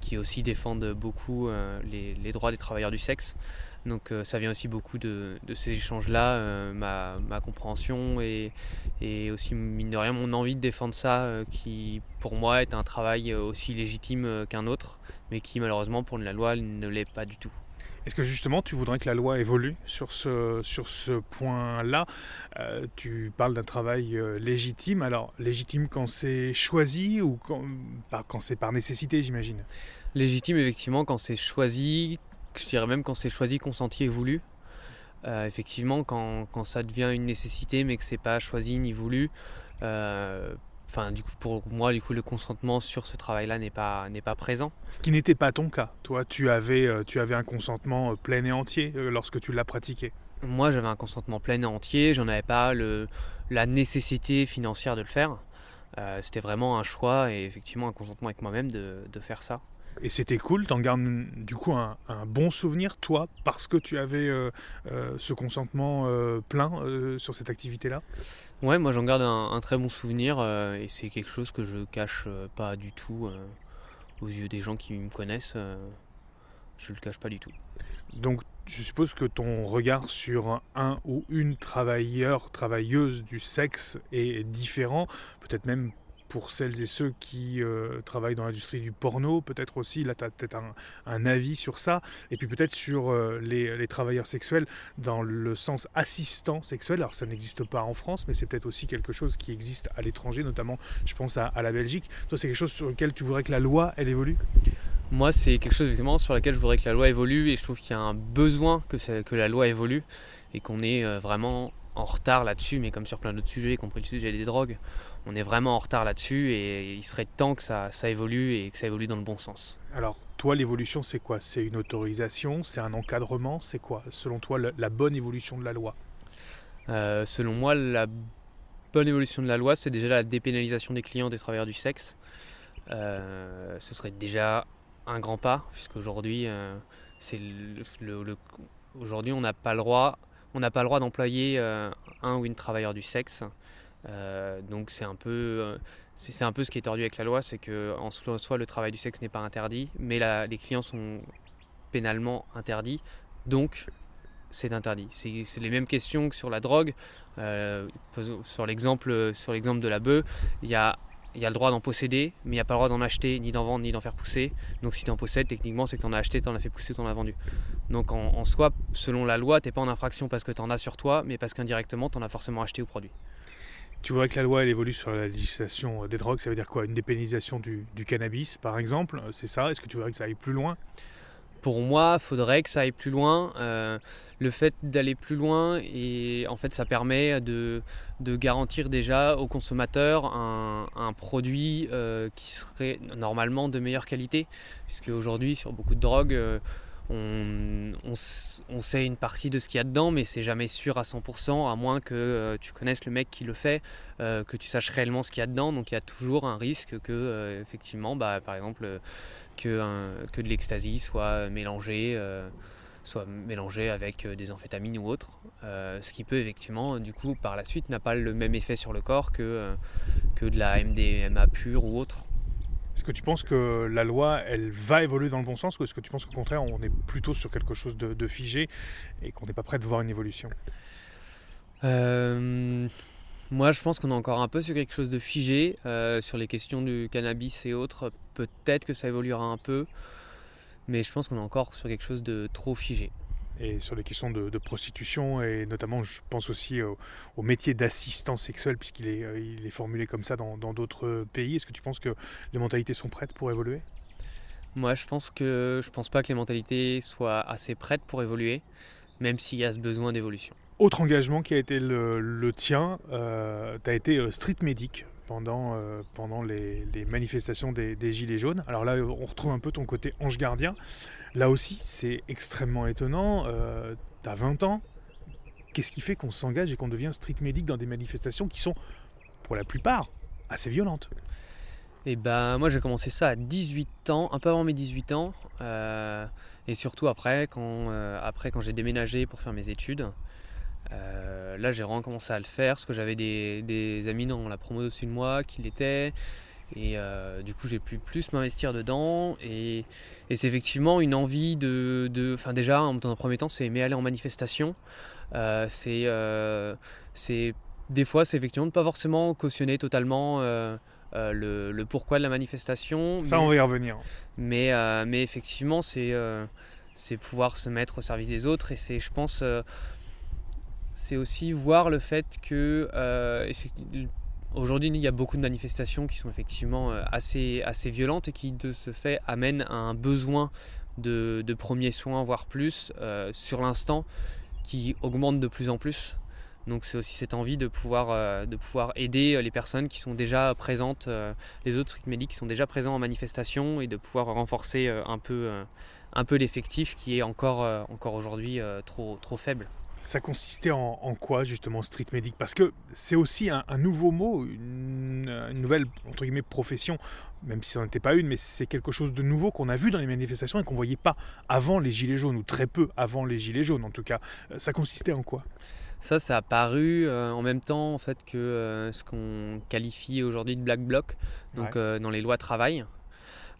qui aussi défendent beaucoup les, droits des travailleurs du sexe. Donc euh, ça vient aussi beaucoup de, ces échanges-là, euh, ma, compréhension et, aussi, mine de rien, mon envie de défendre ça, euh, qui pour moi est un travail aussi légitime qu'un autre, mais qui malheureusement pour la loi ne l'est pas du tout. Est-ce que justement tu voudrais que la loi évolue sur ce, sur ce point-là? Tu parles d'un travail légitime. Alors légitime quand c'est choisi ou quand, quand c'est par nécessité j'imagine? Légitime effectivement quand c'est choisi, je dirais même quand c'est choisi, consenti et voulu. Euh, effectivement, quand, ça devient une nécessité mais que c'est pas choisi ni voulu, euh, enfin du coup pour moi du coup le consentement sur ce travail-là n'est pas n'est pas présent. Ce qui n'était pas ton cas. Toi, tu avais euh, tu avais un consentement plein et entier lorsque tu l'as pratiqué. Moi, j'avais un consentement plein et entier. J'en avais pas le la nécessité financière de le faire. C'était vraiment un choix et effectivement un consentement avec moi-même de, de faire ça. Et c'était cool, t'en gardes du coup un, bon souvenir, toi, parce que tu avais euh, euh, ce consentement euh, plein sur cette activité-là? Ouais, moi j'en garde un, très bon souvenir et c'est quelque chose que je cache pas du tout aux yeux des gens qui me connaissent. je le cache pas du tout. Donc je suppose que ton regard sur un ou une travailleur, travailleuse du sexe est différent, peut-être même pour celles et ceux qui euh, travaillent dans l'industrie du porno, peut-être aussi, là tu as peut-être un, avis sur ça, et puis peut-être sur euh, les, travailleurs sexuels dans le sens assistant sexuel, alors ça n'existe pas en France, mais c'est peut-être aussi quelque chose qui existe à l'étranger, notamment je pense à, la Belgique. Toi c'est quelque chose sur lequel tu voudrais que la loi, évolue? Moi, c'est quelque chose évidemment sur lequel je voudrais que la loi évolue et je trouve qu'il y a un besoin que, que la loi évolue et qu'on est euh, vraiment en retard là-dessus, mais comme sur plein d'autres sujets, y compris le sujet des drogues, on est vraiment en retard là-dessus et il serait temps que ça, évolue et que ça évolue dans le bon sens. Alors, toi, l'évolution, c'est quoi? C'est une autorisation? C'est un encadrement? C'est quoi, selon toi, la, bonne évolution de la loi? Euh, Selon moi, la bonne évolution de la loi, c'est déjà la dépénalisation des clients des travailleurs du sexe. Euh, ce serait déjà un grand pas, puisqu'aujourd'hui, euh, c'est le, aujourd'hui, on n'a pas le droit on n'a pas le droit d'employer un ou une travailleur du sexe. Euh, donc c'est un peu euh, c'est un peu ce qui est tordu avec la loi, c'est que en soi le travail du sexe n'est pas interdit, mais les clients sont pénalement interdits, donc c'est interdit. C'est les mêmes questions que sur la drogue. sur l'exemple sur l'exemple de la bœuf, il y a le droit d'en posséder, mais il n'y a pas le droit d'en acheter, ni d'en vendre, ni d'en faire pousser. Donc si tu en possèdes, techniquement, c'est que tu en as acheté, tu en as fait pousser, tu en as vendu. Donc en, soi, selon la loi, tu n'es pas en infraction parce que tu en as sur toi, mais parce qu'indirectement, tu en as forcément acheté ou produit. Tu voudrais que la loi elle évolue sur la législation des drogues, ça veut dire quoi? Une dépénalisation du, cannabis, par exemple C'est ça? Est-ce que tu voudrais que ça aille plus loin? Pour moi, il faudrait que ça aille plus loin. le fait d'aller plus loin, et en fait, ça permet de, garantir déjà aux consommateurs un, produit qui serait normalement de meilleure qualité. Puisque aujourd'hui, sur beaucoup de drogues, on, sait une partie de ce qu'il y a dedans, mais c'est jamais sûr à 100%, à moins que euh, tu connaisses le mec qui le fait, euh, que tu saches réellement ce qu'il y a dedans. Donc il y a toujours un risque que, euh, effectivement, bah, par exemple, que, de l'ecstasy soit mélangé, soit mélangé avec des amphétamines ou autre. ce qui peut effectivement, du coup, par la suite, n'a pas le même effet sur le corps que, que de la MDMA pure ou autre. Est-ce que tu penses que la loi, elle va évoluer dans le bon sens ou est-ce que tu penses qu'au contraire, on est plutôt sur quelque chose de, figé et qu'on n'est pas prêt de voir une évolution? Euh, Moi, je pense qu'on est encore un peu sur quelque chose de figé. Euh, sur les questions du cannabis et autres, peut-être que ça évoluera un peu, mais je pense qu'on est encore sur quelque chose de trop figé et sur les questions de, prostitution et notamment je pense aussi au, métier d'assistant sexuel puisqu'il est, euh, il est formulé comme ça dans d'autres pays. Est-ce que tu penses que les mentalités sont prêtes pour évoluer? Moi je pense que je pense pas que les mentalités soient assez prêtes pour évoluer, même s'il y a ce besoin d'évolution. Autre engagement qui a été le, tien, euh, tu as été euh, street medic pendant, pendant les, manifestations des, Gilets jaunes. Alors là, on retrouve un peu ton côté ange gardien. Là aussi, c'est extrêmement étonnant. Euh, tu as 20 ans. Qu'est-ce qui fait qu'on s'engage et qu'on devient street medic dans des manifestations qui sont, pour la plupart, assez violentes? Eh ben moi j'ai commencé ça à 18 ans, un peu avant mes 18 ans, euh, et surtout après quand, euh, après, quand j'ai déménagé pour faire mes études. Là j'ai vraiment commencé à le faire parce que j'avais des, des, amis dans la promo dessus de moi qui l'étaient, et euh, du coup, j'ai pu plus m'investir dedans. Et, c'est effectivement une envie de. Enfin, déjà, dans un premier temps, c'est aimer aller en manifestation. Euh, euh, c'est. des fois, c'est effectivement de ne pas forcément cautionner totalement. Le, pourquoi de la manifestation. Ça, on va y revenir. Mais, mais effectivement, c'est c'est pouvoir se mettre au service des autres. Et c'est, je pense, c'est aussi voir le fait que Aujourd'hui, il y a beaucoup de manifestations qui sont effectivement euh, assez, assez violentes et qui, de ce fait, amènent à un besoin de, premiers soins, voire plus, euh, sur l'instant, qui augmente de plus en plus. Donc c'est aussi cette envie de pouvoir, euh, de pouvoir aider les personnes qui sont déjà présentes, les autres street qui sont déjà présents en manifestation et de pouvoir renforcer un peu, peu l'effectif qui est encore, encore aujourd'hui trop, trop faible. Ça consistait en, quoi justement street medic? Parce que c'est aussi un, nouveau mot, une, nouvelle entre guillemets profession, même si ça n'était pas une, mais c'est quelque chose de nouveau qu'on a vu dans les manifestations et qu'on ne voyait pas avant les gilets jaunes ou très peu avant les gilets jaunes en tout cas. Ça consistait en quoi? Ça, ça a paru euh, en même temps en fait que euh, ce qu'on qualifie aujourd'hui de black bloc, donc euh, dans les lois travail.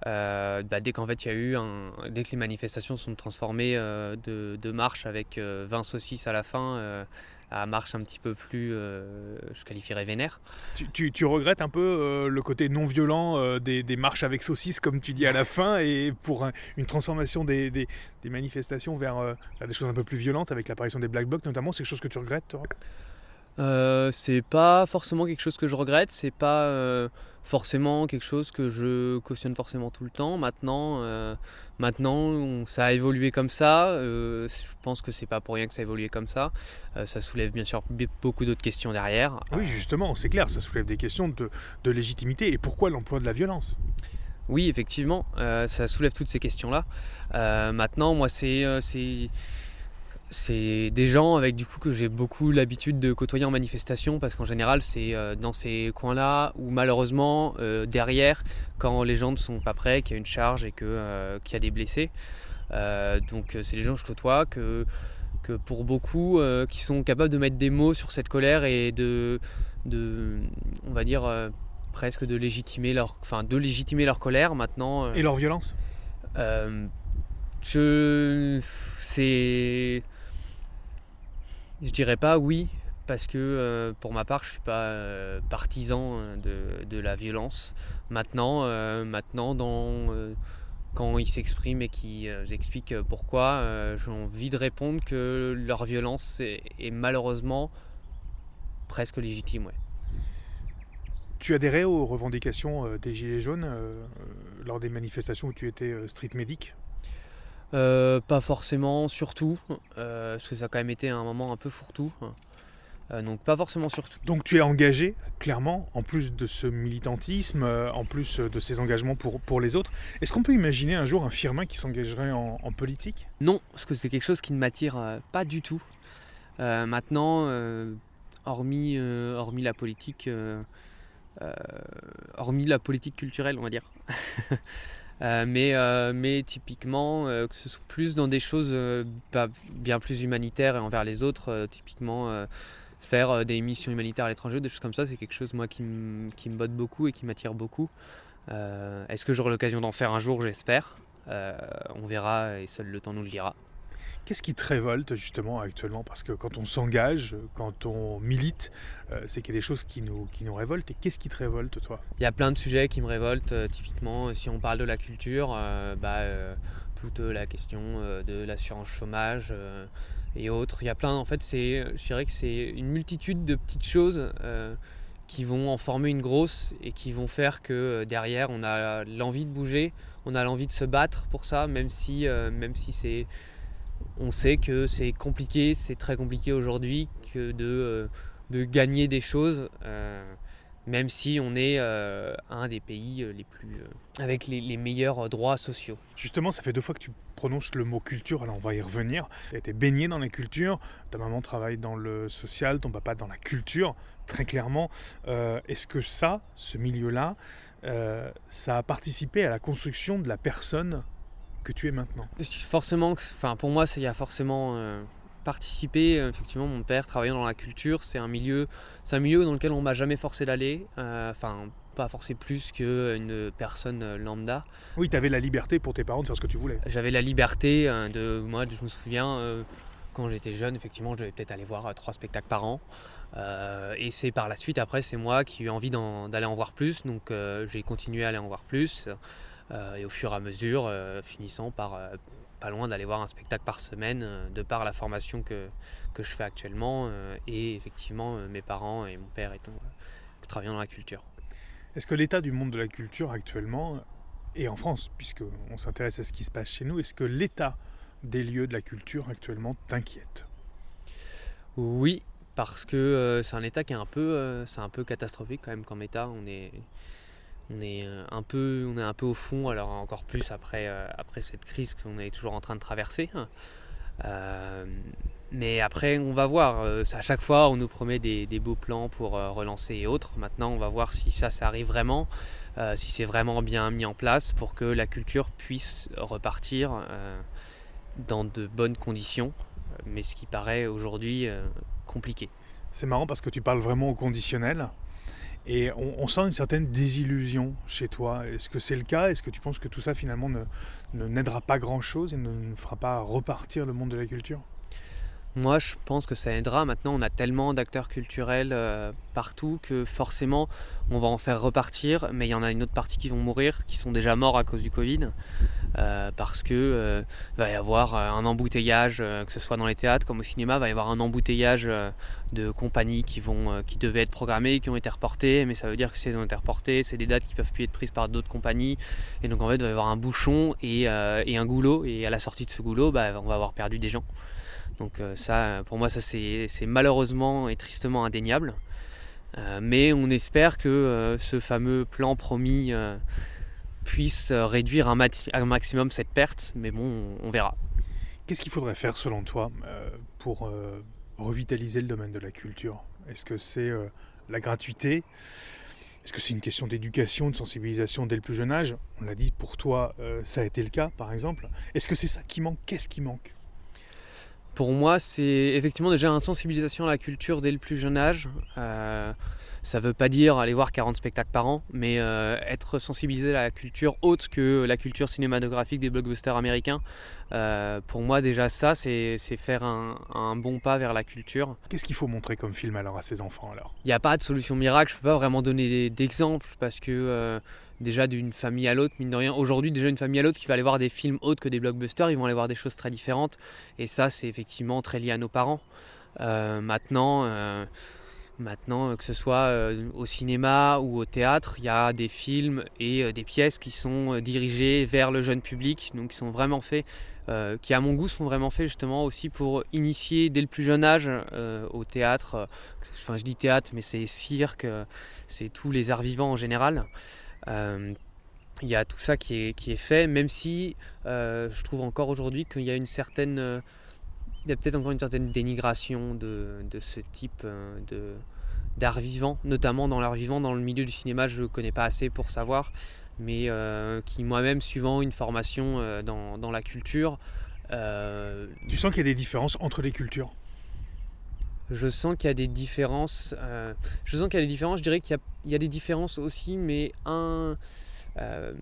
Euh, bah, dès qu'en fait il y a eu un, dès que les manifestations sont transformées euh, de, de marches avec 20 euh, saucisses à la fin à marche un petit peu plus, je qualifierais vénère. Tu, tu, regrettes un peu le côté non violent des, des, marches avec saucisses, comme tu dis à la fin, et pour une transformation des, des, des manifestations vers, des choses un peu plus violentes, avec l'apparition des black blocs notamment, c'est quelque chose que tu regrettes toi? C'est pas forcément quelque chose que je regrette, c'est pas forcément quelque chose que je cautionne forcément tout le temps. Maintenant, euh, maintenant ça a évolué comme ça. Euh, je pense que c'est pas pour rien que ça a évolué comme ça. Euh, ça soulève bien sûr beaucoup d'autres questions derrière. Oui, justement, c'est clair, ça soulève des questions de, de légitimité. Et pourquoi l'emploi de la violence? Oui, effectivement, ça soulève toutes ces questions-là. maintenant, moi, c'est c'est des gens avec du coup que j'ai beaucoup l'habitude de côtoyer en manifestation parce qu'en général c'est euh, dans ces coins-là où malheureusement euh, derrière quand les gens ne sont pas prêts, qu'il y a une charge et euh, qu'il y a des blessés. donc c'est des gens que je côtoie que, que pour beaucoup qui sont capables de mettre des mots sur cette colère et de, de on va dire presque de légitimer leur, enfin de légitimer leur colère maintenant. et leur violence? je c'est je dirais pas oui, parce que euh, pour ma part, je suis pas euh, partisan euh, de, la violence. Maintenant, maintenant quand ils s'expriment et qu'ils expliquent pourquoi, j'ai envie de répondre que leur violence est, malheureusement presque légitime. Tu adhérais aux revendications des Gilets jaunes lors des manifestations où tu étais street medic Pas forcément, surtout, parce que ça a quand même été un moment un peu fourre-tout. donc pas forcément surtout. Donc tu es engagé, clairement, en plus de ce militantisme, en plus de ces engagements pour, pour les autres. Est-ce qu'on peut imaginer un jour un Firmin qui s'engagerait en, en, politique? Non, parce que c'est quelque chose qui ne m'attire pas du tout. maintenant, hormis, hormis la politique euh, hormis la politique culturelle, on va dire. Euh, mais, euh, mais typiquement, que ce soit plus dans des choses bien plus humanitaires et envers les autres, typiquement faire des missions humanitaires à l'étranger, des choses comme ça, c'est quelque chose moi qui me botte beaucoup et qui m'attire beaucoup. Est-ce que j'aurai l'occasion d'en faire un jour? J'espère. on verra et seul le temps nous le dira. Qu'est-ce qui te révolte justement actuellement? Parce que quand on s'engage, quand on milite, euh, c'est qu'il y a des choses qui nous, qui nous révoltent. Et qu'est-ce qui te révolte toi? Il y a plein de sujets qui me révoltent. Euh, typiquement, si on parle de la culture, euh, bah, toute la question de l'assurance chômage et autres. Il y a plein, en fait, je dirais que c'est une multitude de petites choses qui vont en former une grosse et qui vont faire que derrière, on a l'envie de bouger, on a l'envie de se battre pour ça, même si, même si c'est on sait que c'est compliqué, c'est très compliqué aujourd'hui que de, euh, gagner des choses, euh, même si on est euh, un des pays les plus avec les, meilleurs droits sociaux. Justement, ça fait deux fois que tu prononces le mot culture, alors on va y revenir. Tu as été baigné dans la culture, ta maman travaille dans le social, ton papa dans la culture, très clairement. Est-ce que ça, ce milieu-là, ça a participé à la construction de la personne que tu es maintenant Forcément, enfin, pour moi, il y a forcément euh, participé. Effectivement, mon père travaillant dans la culture, c'est un milieu, c'est un milieu dans lequel on m'a jamais forcé d'aller. Euh, enfin, pas forcé plus qu'une personne lambda. Oui, tu avais la liberté pour tes parents de faire ce que tu voulais. J'avais la liberté euh, de, moi, je me souviens, quand j'étais jeune, effectivement, je devais peut-être aller voir trois spectacles par an. et c'est par la suite, après, c'est moi qui ai eu envie d'aller en, voir plus, donc j'ai continué à aller en voir plus. Euh, et au fur et à mesure, euh, finissant par euh, pas loin d'aller voir un spectacle par semaine, de par la formation que, que je fais actuellement, et effectivement mes parents et mon père étant travaillant dans la culture. Est-ce que l'état du monde de la culture actuellement, et en France, puisqu'on s'intéresse à ce qui se passe chez nous, est-ce que l'état des lieux de la culture actuellement t'inquiète? Oui, parce que c'est un état qui est un peu, c'est un peu catastrophique quand même comme état. On est, on est euh, un peu, on est un peu au fond, alors encore plus après, euh, après cette crise qu'on est toujours en train de traverser. Euh, mais après, on va voir. à chaque fois, on nous promet des, beaux plans pour relancer et autres. Maintenant, on va voir si ça, ça arrive vraiment, si c'est vraiment bien mis en place pour que la culture puisse repartir dans de bonnes conditions. Mais ce qui paraît aujourd'hui compliqué. C'est marrant parce que tu parles vraiment au conditionnel. Et on, sent une certaine désillusion chez toi. Est-ce que c'est le cas? Est-ce que tu penses que tout ça finalement ne, n'aidera pas grand-chose et ne, ne fera pas repartir le monde de la culture? Moi, je pense que ça aidera. Maintenant, on a tellement d'acteurs culturels euh, partout que forcément, on va en faire repartir. Mais il y en a une autre partie qui vont mourir, qui sont déjà morts à cause du Covid. Euh, parce que euh, va y avoir un embouteillage, que ce soit dans les théâtres comme au cinéma, va y avoir un embouteillage de compagnies qui, vont, qui devaient être programmées, qui ont été reportées. Mais ça veut dire que si elles ont été reportées, c'est des dates qui peuvent plus être prises par d'autres compagnies. Et donc, en fait, il va y avoir un bouchon et, et un goulot. Et à la sortie de ce goulot, bah, on va avoir perdu des gens. Donc euh, ça, pour moi, ça c'est malheureusement et tristement indéniable. Euh, mais on espère que euh, ce fameux plan promis puisse réduire un, maximum cette perte. Mais bon, on, verra. Qu'est-ce qu'il faudrait faire selon toi pour revitaliser le domaine de la culture? Est-ce que c'est la gratuité? Est-ce que c'est une question d'éducation, de sensibilisation dès le plus jeune âge? On l'a dit, pour toi, ça a été le cas, par exemple. Est-ce que c'est ça qui manque? Qu'est-ce qui manque? Pour moi, c'est effectivement déjà une sensibilisation à la culture dès le plus jeune âge. Euh, ça ne veut pas dire aller voir 40 spectacles par an, mais euh, être sensibilisé à la culture autre que la culture cinématographique des blockbusters américains. Euh, pour moi, déjà ça, c'est faire un, bon pas vers la culture. Qu'est-ce qu'il faut montrer comme film alors à ces enfants alors? Il n'y a pas de solution miracle, je ne peux pas vraiment donner d'exemples parce que déjà d'une famille à l'autre, mine de rien. Aujourd'hui, déjà une famille à l'autre qui va aller voir des films autres que des blockbusters, ils vont aller voir des choses très différentes. Et ça, c'est effectivement très lié à nos parents. Euh, maintenant, euh, maintenant, que ce soit euh, au cinéma ou au théâtre, il y a des films et des pièces qui sont dirigées vers le jeune public, donc qui sont vraiment faits qui à mon goût sont vraiment faits justement aussi pour initier dès le plus jeune âge au théâtre. Enfin, je dis théâtre, mais c'est cirque, c'est tous les arts vivants en général il y a tout ça qui est, fait, même si euh, je trouve encore aujourd'hui qu'il y a une certaine. Euh, il y a peut-être encore une certaine dénigration de, ce type euh, de, d'art vivant, notamment dans l'art vivant, dans le milieu du cinéma, je ne connais pas assez pour savoir, mais qui moi-même, suivant une formation dans, la culture. tu sens qu'il y a des différences entre les cultures? Je sens qu'il y a des différences. je sens qu'il y a des différences. Je dirais qu'il y y a des différences aussi, mais un, euh,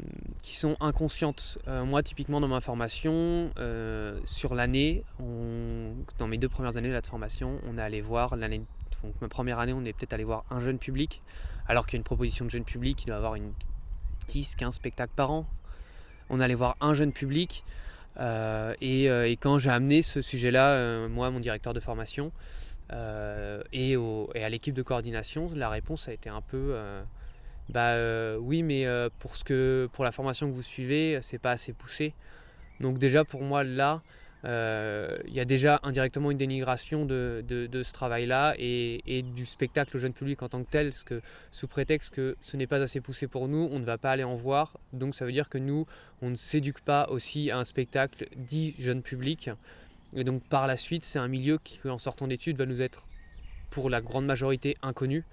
qui sont inconscientes. Euh, moi, typiquement, dans ma formation, euh, sur l'année, dans mes deux premières années de formation, on est allé voir l'année. Donc, ma première année, on est peut-être allé voir un jeune public, alors qu'il y a une proposition de jeune public, il doit avoir une 10, 15 spectacles par an. On allait voir un jeune public. Et, quand j'ai amené ce sujet-là, moi, mon directeur de formation, et, au, et, à l'équipe de coordination, la réponse a été un peu bah euh, oui, mais euh, pour, ce que, pour la formation que vous suivez, c'est pas assez poussé. Donc déjà pour moi là, euh, il y a déjà indirectement une dénigration de, de, ce travail-là et, et, du spectacle au jeune public en tant que tel, parce que sous prétexte que ce n'est pas assez poussé pour nous, on ne va pas aller en voir. Donc ça veut dire que nous, on ne s'éduque pas aussi à un spectacle dit jeune public. Et donc par la suite, c'est un milieu qui, en sortant d'études, va nous être pour la grande majorité inconnu.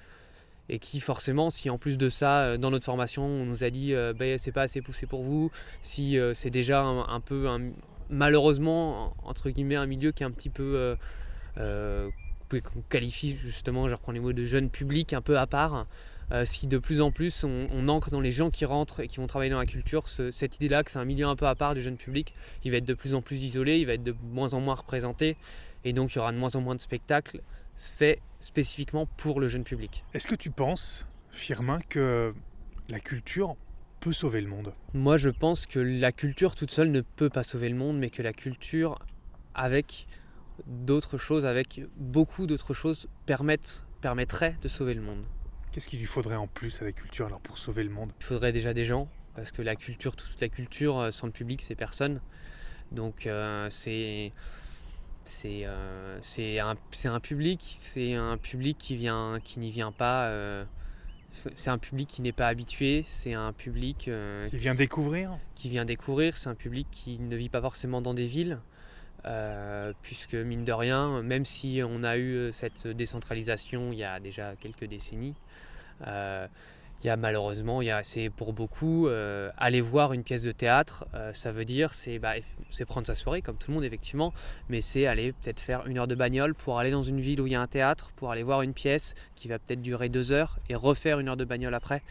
Et qui forcément si en plus de ça euh, dans notre formation on nous a dit euh, ben, c'est pas assez poussé pour vous si euh, c'est déjà un, peu malheureusement entre guillemets un milieu qui est un petit peu qu'on qualifie justement je reprends les mots de jeune public un peu à part si de plus en plus on, ancre dans les gens qui rentrent et qui vont travailler dans la culture cette idée là que c'est un milieu un peu à part du jeune public il va être de plus en plus isolé il va être de moins en moins représenté et donc il y aura de moins en moins de spectacles fait spécifiquement pour le jeune public. Est-ce que tu penses, Firmin, que la culture peut sauver le monde? Moi, je pense que la culture toute seule ne peut pas sauver le monde, mais que la culture, avec d'autres choses, avec beaucoup d'autres choses, permettrait de sauver le monde. Qu'est-ce qu'il lui faudrait en plus à la culture alors pour sauver le monde? Il faudrait déjà des gens, parce que la culture, toute la culture euh, sans le public, c'est personne. Donc euh, c'est c'est euh, un, un, public, c'est un public qui vient, qui n'y vient pas. Euh, c'est un public qui n'est pas habitué, c'est un public euh, qui vient découvrir? Qui vient découvrir, c'est un public qui ne vit pas forcément dans des villes, puisque mine de rien, même si on a eu cette décentralisation il y a déjà quelques décennies, il y a malheureusement, il y a, c'est pour beaucoup, euh, aller voir une pièce de théâtre, euh, ça veut dire c'est, bah, c'est prendre sa soirée comme tout le monde effectivement, mais c'est aller peut-être faire une heure de bagnole pour aller dans une ville où il y a un théâtre, pour aller voir une pièce qui va peut-être durer deux heures et refaire une heure de bagnole après.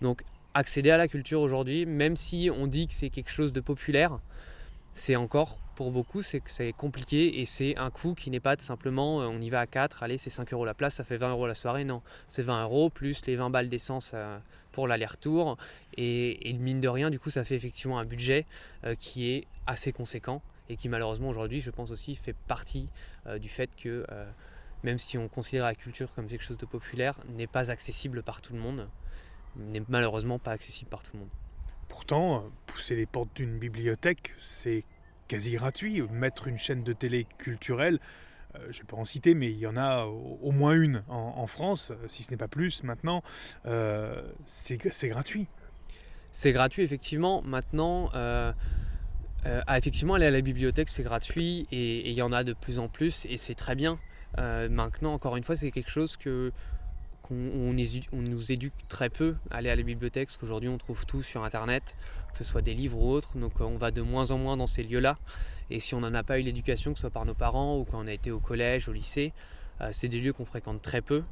Donc accéder à la culture aujourd'hui, même si on dit que c'est quelque chose de populaire, c'est encore pour beaucoup, c'est que c'est compliqué et c'est un coût qui n'est pas simplement euh, on y va à 4, allez, c'est 5 euros la place, ça fait 20 euros la soirée. Non, c'est 20 euros plus les 20 balles d'essence euh, pour l'aller-retour. Et, mine de rien, du coup, ça fait effectivement un budget euh, qui est assez conséquent et qui, malheureusement, aujourd'hui, je pense aussi, fait partie du fait que même si on considère la culture comme quelque chose de populaire, n'est pas accessible par tout le monde, n'est malheureusement pas accessible par tout le monde. Pourtant, pousser les portes d'une bibliothèque, c'est quasi gratuit. Mettre une chaîne de télé culturelle, euh, je ne vais pas en citer, mais il y en a au, moins une en, France, si ce n'est pas plus maintenant, euh, c'est gratuit. C'est gratuit, effectivement. Maintenant, euh, ah, effectivement, aller à la bibliothèque, c'est gratuit et il y en a de plus en plus et c'est très bien. maintenant, encore une fois, c'est quelque chose que on, nous éduque très peu à aller à la bibliothèque, parce qu'aujourd'hui on trouve tout sur Internet, que ce soit des livres ou autres, donc euh, on va de moins en moins dans ces lieux-là. Et si on n'en a pas eu l'éducation, que ce soit par nos parents ou quand on a été au collège, au lycée, euh, c'est des lieux qu'on fréquente très peu.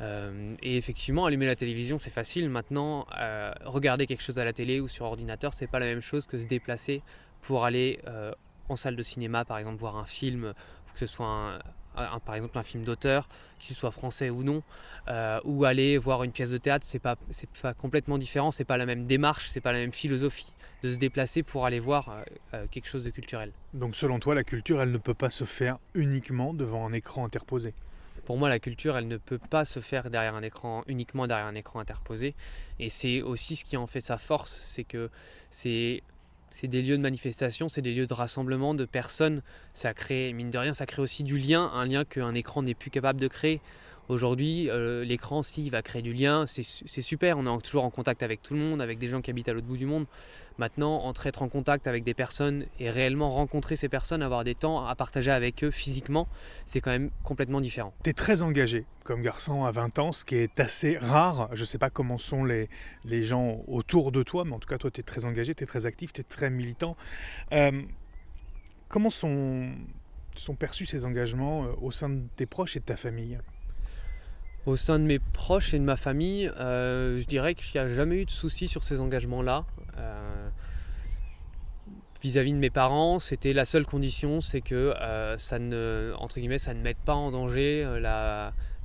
Euh, et effectivement, allumer la télévision, c'est facile. Maintenant, regarder quelque chose à la télé ou sur ordinateur, c'est pas la même chose que se déplacer pour aller en salle de cinéma, par exemple, voir un film, que ce soit un, par exemple un film d'auteur, qu'il soit français ou non, euh, ou aller voir une pièce de théâtre, c'est pas, c'est pas complètement différent, c'est pas la même démarche, c'est pas la même philosophie de se déplacer pour aller voir euh, euh, quelque chose de culturel. Donc selon toi, la culture, elle ne peut pas se faire uniquement devant un écran interposé? Pour moi, la culture, elle ne peut pas se faire derrière un écran, uniquement derrière un écran interposé. Et c'est aussi ce qui en fait sa force, c'est que c'est c'est des lieux de manifestation, c'est des lieux de rassemblement de personnes. Ça crée, mine de rien, ça crée aussi du lien, un lien qu'un écran n'est plus capable de créer. Aujourd'hui, euh, l'écran, s'il va créer du lien, c'est super. On est toujours en contact avec tout le monde, avec des gens qui habitent à l'autre bout du monde. Maintenant, entre être en contact avec des personnes et réellement rencontrer ces personnes, avoir des temps à partager avec eux physiquement, c'est quand même complètement différent. Tu es très engagé comme garçon à 20 ans, ce qui est assez rare. Je ne sais pas comment sont les, gens autour de toi, mais en tout cas, toi, tu es très engagé, tu es très actif, tu es très militant. Euh, comment sont, sont perçus ces engagements euh, au sein de tes proches et de ta famille? Au sein de mes proches et de ma famille, euh, je dirais qu'il n'y a jamais eu de soucis sur ces engagements-là. Euh, vis-à-vis de mes parents, c'était la seule condition, c'est que euh, ça ne, entre guillemets, ça ne mette pas en danger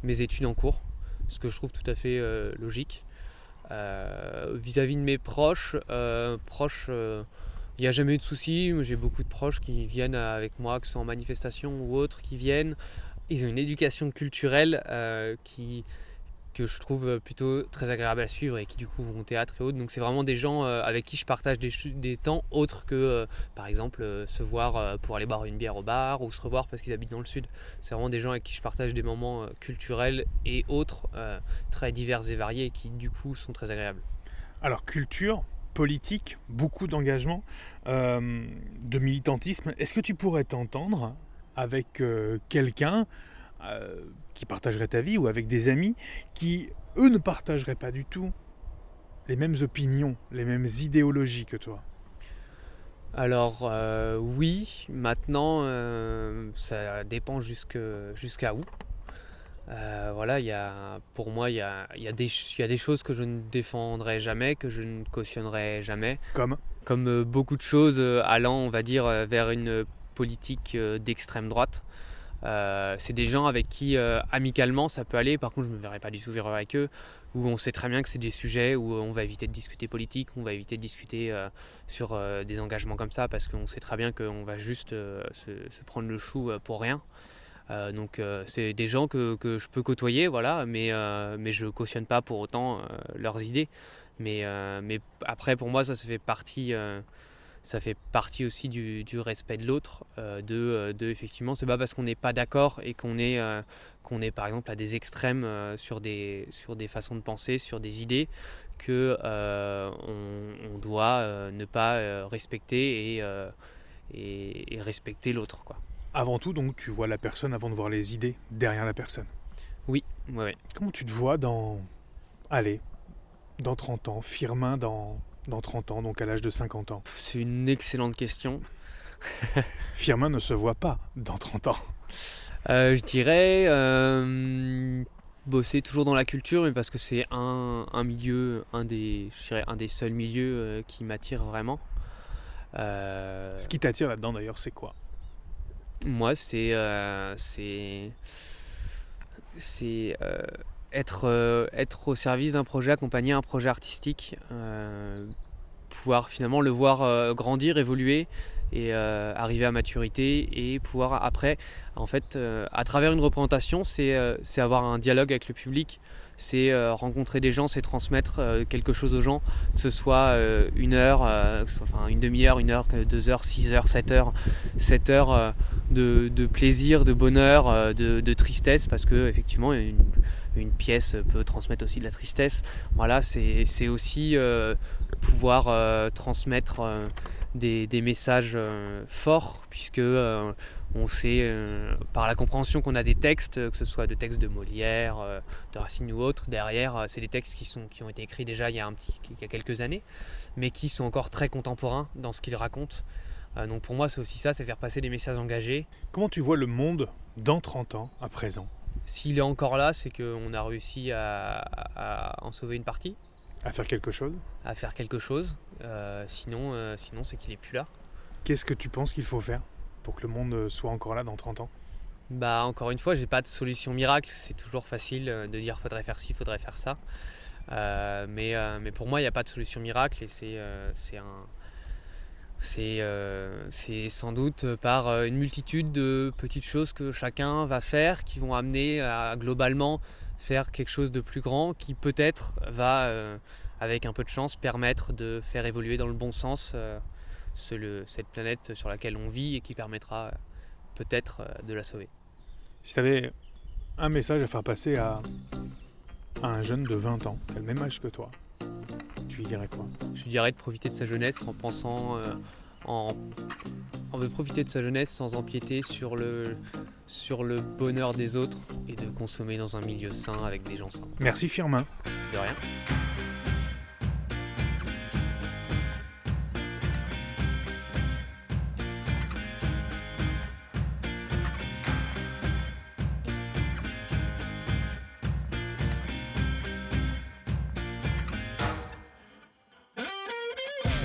mes études en cours, ce que je trouve tout à fait logique. Vis-à-vis de mes proches, proches, il n'y a jamais eu de soucis. J'ai beaucoup de proches qui viennent avec moi, que ce soit en manifestation ou autres, qui viennent ils ont une éducation culturelle euh, qui, que je trouve plutôt très agréable à suivre et qui du coup vont au théâtre et autres. Donc c'est vraiment des gens euh, avec qui je partage des, des temps autres que euh, par exemple se voir pour aller boire une bière au bar ou se revoir parce qu'ils habitent dans le sud. C'est vraiment des gens avec qui je partage des moments culturels et autres très divers et variés qui du coup sont très agréables. Alors culture, politique, beaucoup d'engagement, de militantisme. Est-ce que tu pourrais t'entendre avec euh, quelqu'un euh, qui partagerait ta vie ou avec des amis qui, eux, ne partageraient pas du tout les mêmes opinions, les mêmes idéologies que toi alors euh, oui, maintenant ça dépend jusqu'à où. voilà, y a, pour moi, il y a, y, a y a, des choses que je ne défendrai jamais, que je ne cautionnerai jamais. Comme? Comme beaucoup de choses allant, on va dire, vers une politique euh, d'extrême droite. Euh, c'est des gens avec qui euh, amicalement ça peut aller, par contre je ne me verrai pas du tout avec eux, où on sait très bien que c'est des sujets où on va éviter de discuter politique, on va éviter de discuter sur des engagements comme ça, parce qu'on sait très bien qu'on va juste se, prendre le chou pour rien. donc c'est des gens que, que, je peux côtoyer, voilà, mais, mais je cautionne pas pour autant leurs idées. Mais, mais après pour moi ça, ça fait partie ça fait partie aussi du, respect de l'autre, euh, euh, de, effectivement, c'est pas parce qu'on n'est pas d'accord et qu'on est, euh, qu'on est par exemple à des extrêmes sur, des, sur des façons de penser, sur des idées, que on, doit ne pas respecter et, et, respecter l'autre. Quoi. Avant tout, donc, tu vois la personne avant de voir les idées derrière la personne. Oui, oui. Comment tu te vois dans, allez, dans 30 ans, Firmin dans dans 30 ans, donc à l'âge de 50 ans C'est une excellente question. Firmin ne se voit pas dans 30 ans. Euh, je dirais euh, bosser toujours dans la culture, mais parce que c'est un, milieu, un des, je dirais, un des seuls milieux euh, qui m'attire vraiment. Ce qui t'attire là-dedans d'ailleurs, c'est quoi? Moi, c'est c'est c'est être, euh, être au service d'un projet, accompagner un projet artistique, euh, pouvoir finalement le voir euh, grandir, évoluer et arriver à maturité et pouvoir après, en fait, à travers une représentation, c'est avoir un dialogue avec le public, c'est rencontrer des gens, c'est transmettre quelque chose aux gens, que ce soit une heure, une demi-heure, une heure, deux heures, six heures, sept heures, sept heures de, plaisir, de bonheur, de, tristesse, parce que effectivement, une, pièce peut transmettre aussi de la tristesse. Voilà, c'est aussi euh, pouvoir euh, transmettre euh, des, messages forts, puisque on sait par la compréhension qu'on a des textes, que ce soit de textes de Molière, de Racine ou autres, derrière, c'est des textes qui, sont, qui ont été écrits déjà il y, a un petit, il y a quelques années, mais qui sont encore très contemporains dans ce qu'ils racontent. donc pour moi, c'est aussi ça, c'est faire passer des messages engagés. Comment tu vois le monde dans 30 ans, à présent? S'il est encore là, c'est qu'on a réussi à, en sauver une partie. À faire quelque chose? À faire quelque chose. Euh, sinon, euh, sinon c'est qu'il n'est plus là. Qu'est-ce que tu penses qu'il faut faire? Que le monde soit encore là dans 30 ans Bah encore une fois, j'ai pas de solution miracle. C'est toujours facile de dire faudrait faire ci, faudrait faire ça. Euh, mais, mais pour moi, il n'y a pas de solution miracle et c'est euh, c'est sans doute par euh, une multitude de petites choses que chacun va faire qui vont amener à globalement faire quelque chose de plus grand qui peut-être va, euh, avec un peu de chance, permettre de faire évoluer dans le bon sens cette planète sur laquelle on vit et qui permettra peut-être de la sauver. Si tu avais un message à faire passer à, un jeune de 20 ans, qui a le même âge que toi, tu lui dirais quoi? Je lui dirais de profiter de sa jeunesse en pensant en, veut profiter de sa jeunesse sans empiéter sur le, sur le bonheur des autres et de consommer dans un milieu sain avec des gens sains. Merci Firmin. De rien.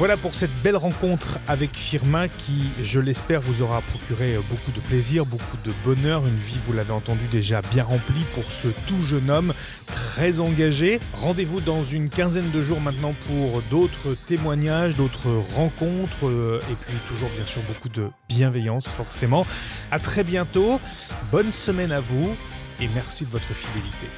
Voilà pour cette belle rencontre avec Firmin qui, je l'espère, vous aura procuré beaucoup de plaisir, beaucoup de bonheur, une vie, vous l'avez entendu déjà, bien remplie pour ce tout jeune homme très engagé. Rendez-vous dans une quinzaine de jours maintenant pour d'autres témoignages, d'autres rencontres euh, et puis toujours bien sûr beaucoup de bienveillance forcément. À très bientôt, bonne semaine à vous et merci de votre fidélité.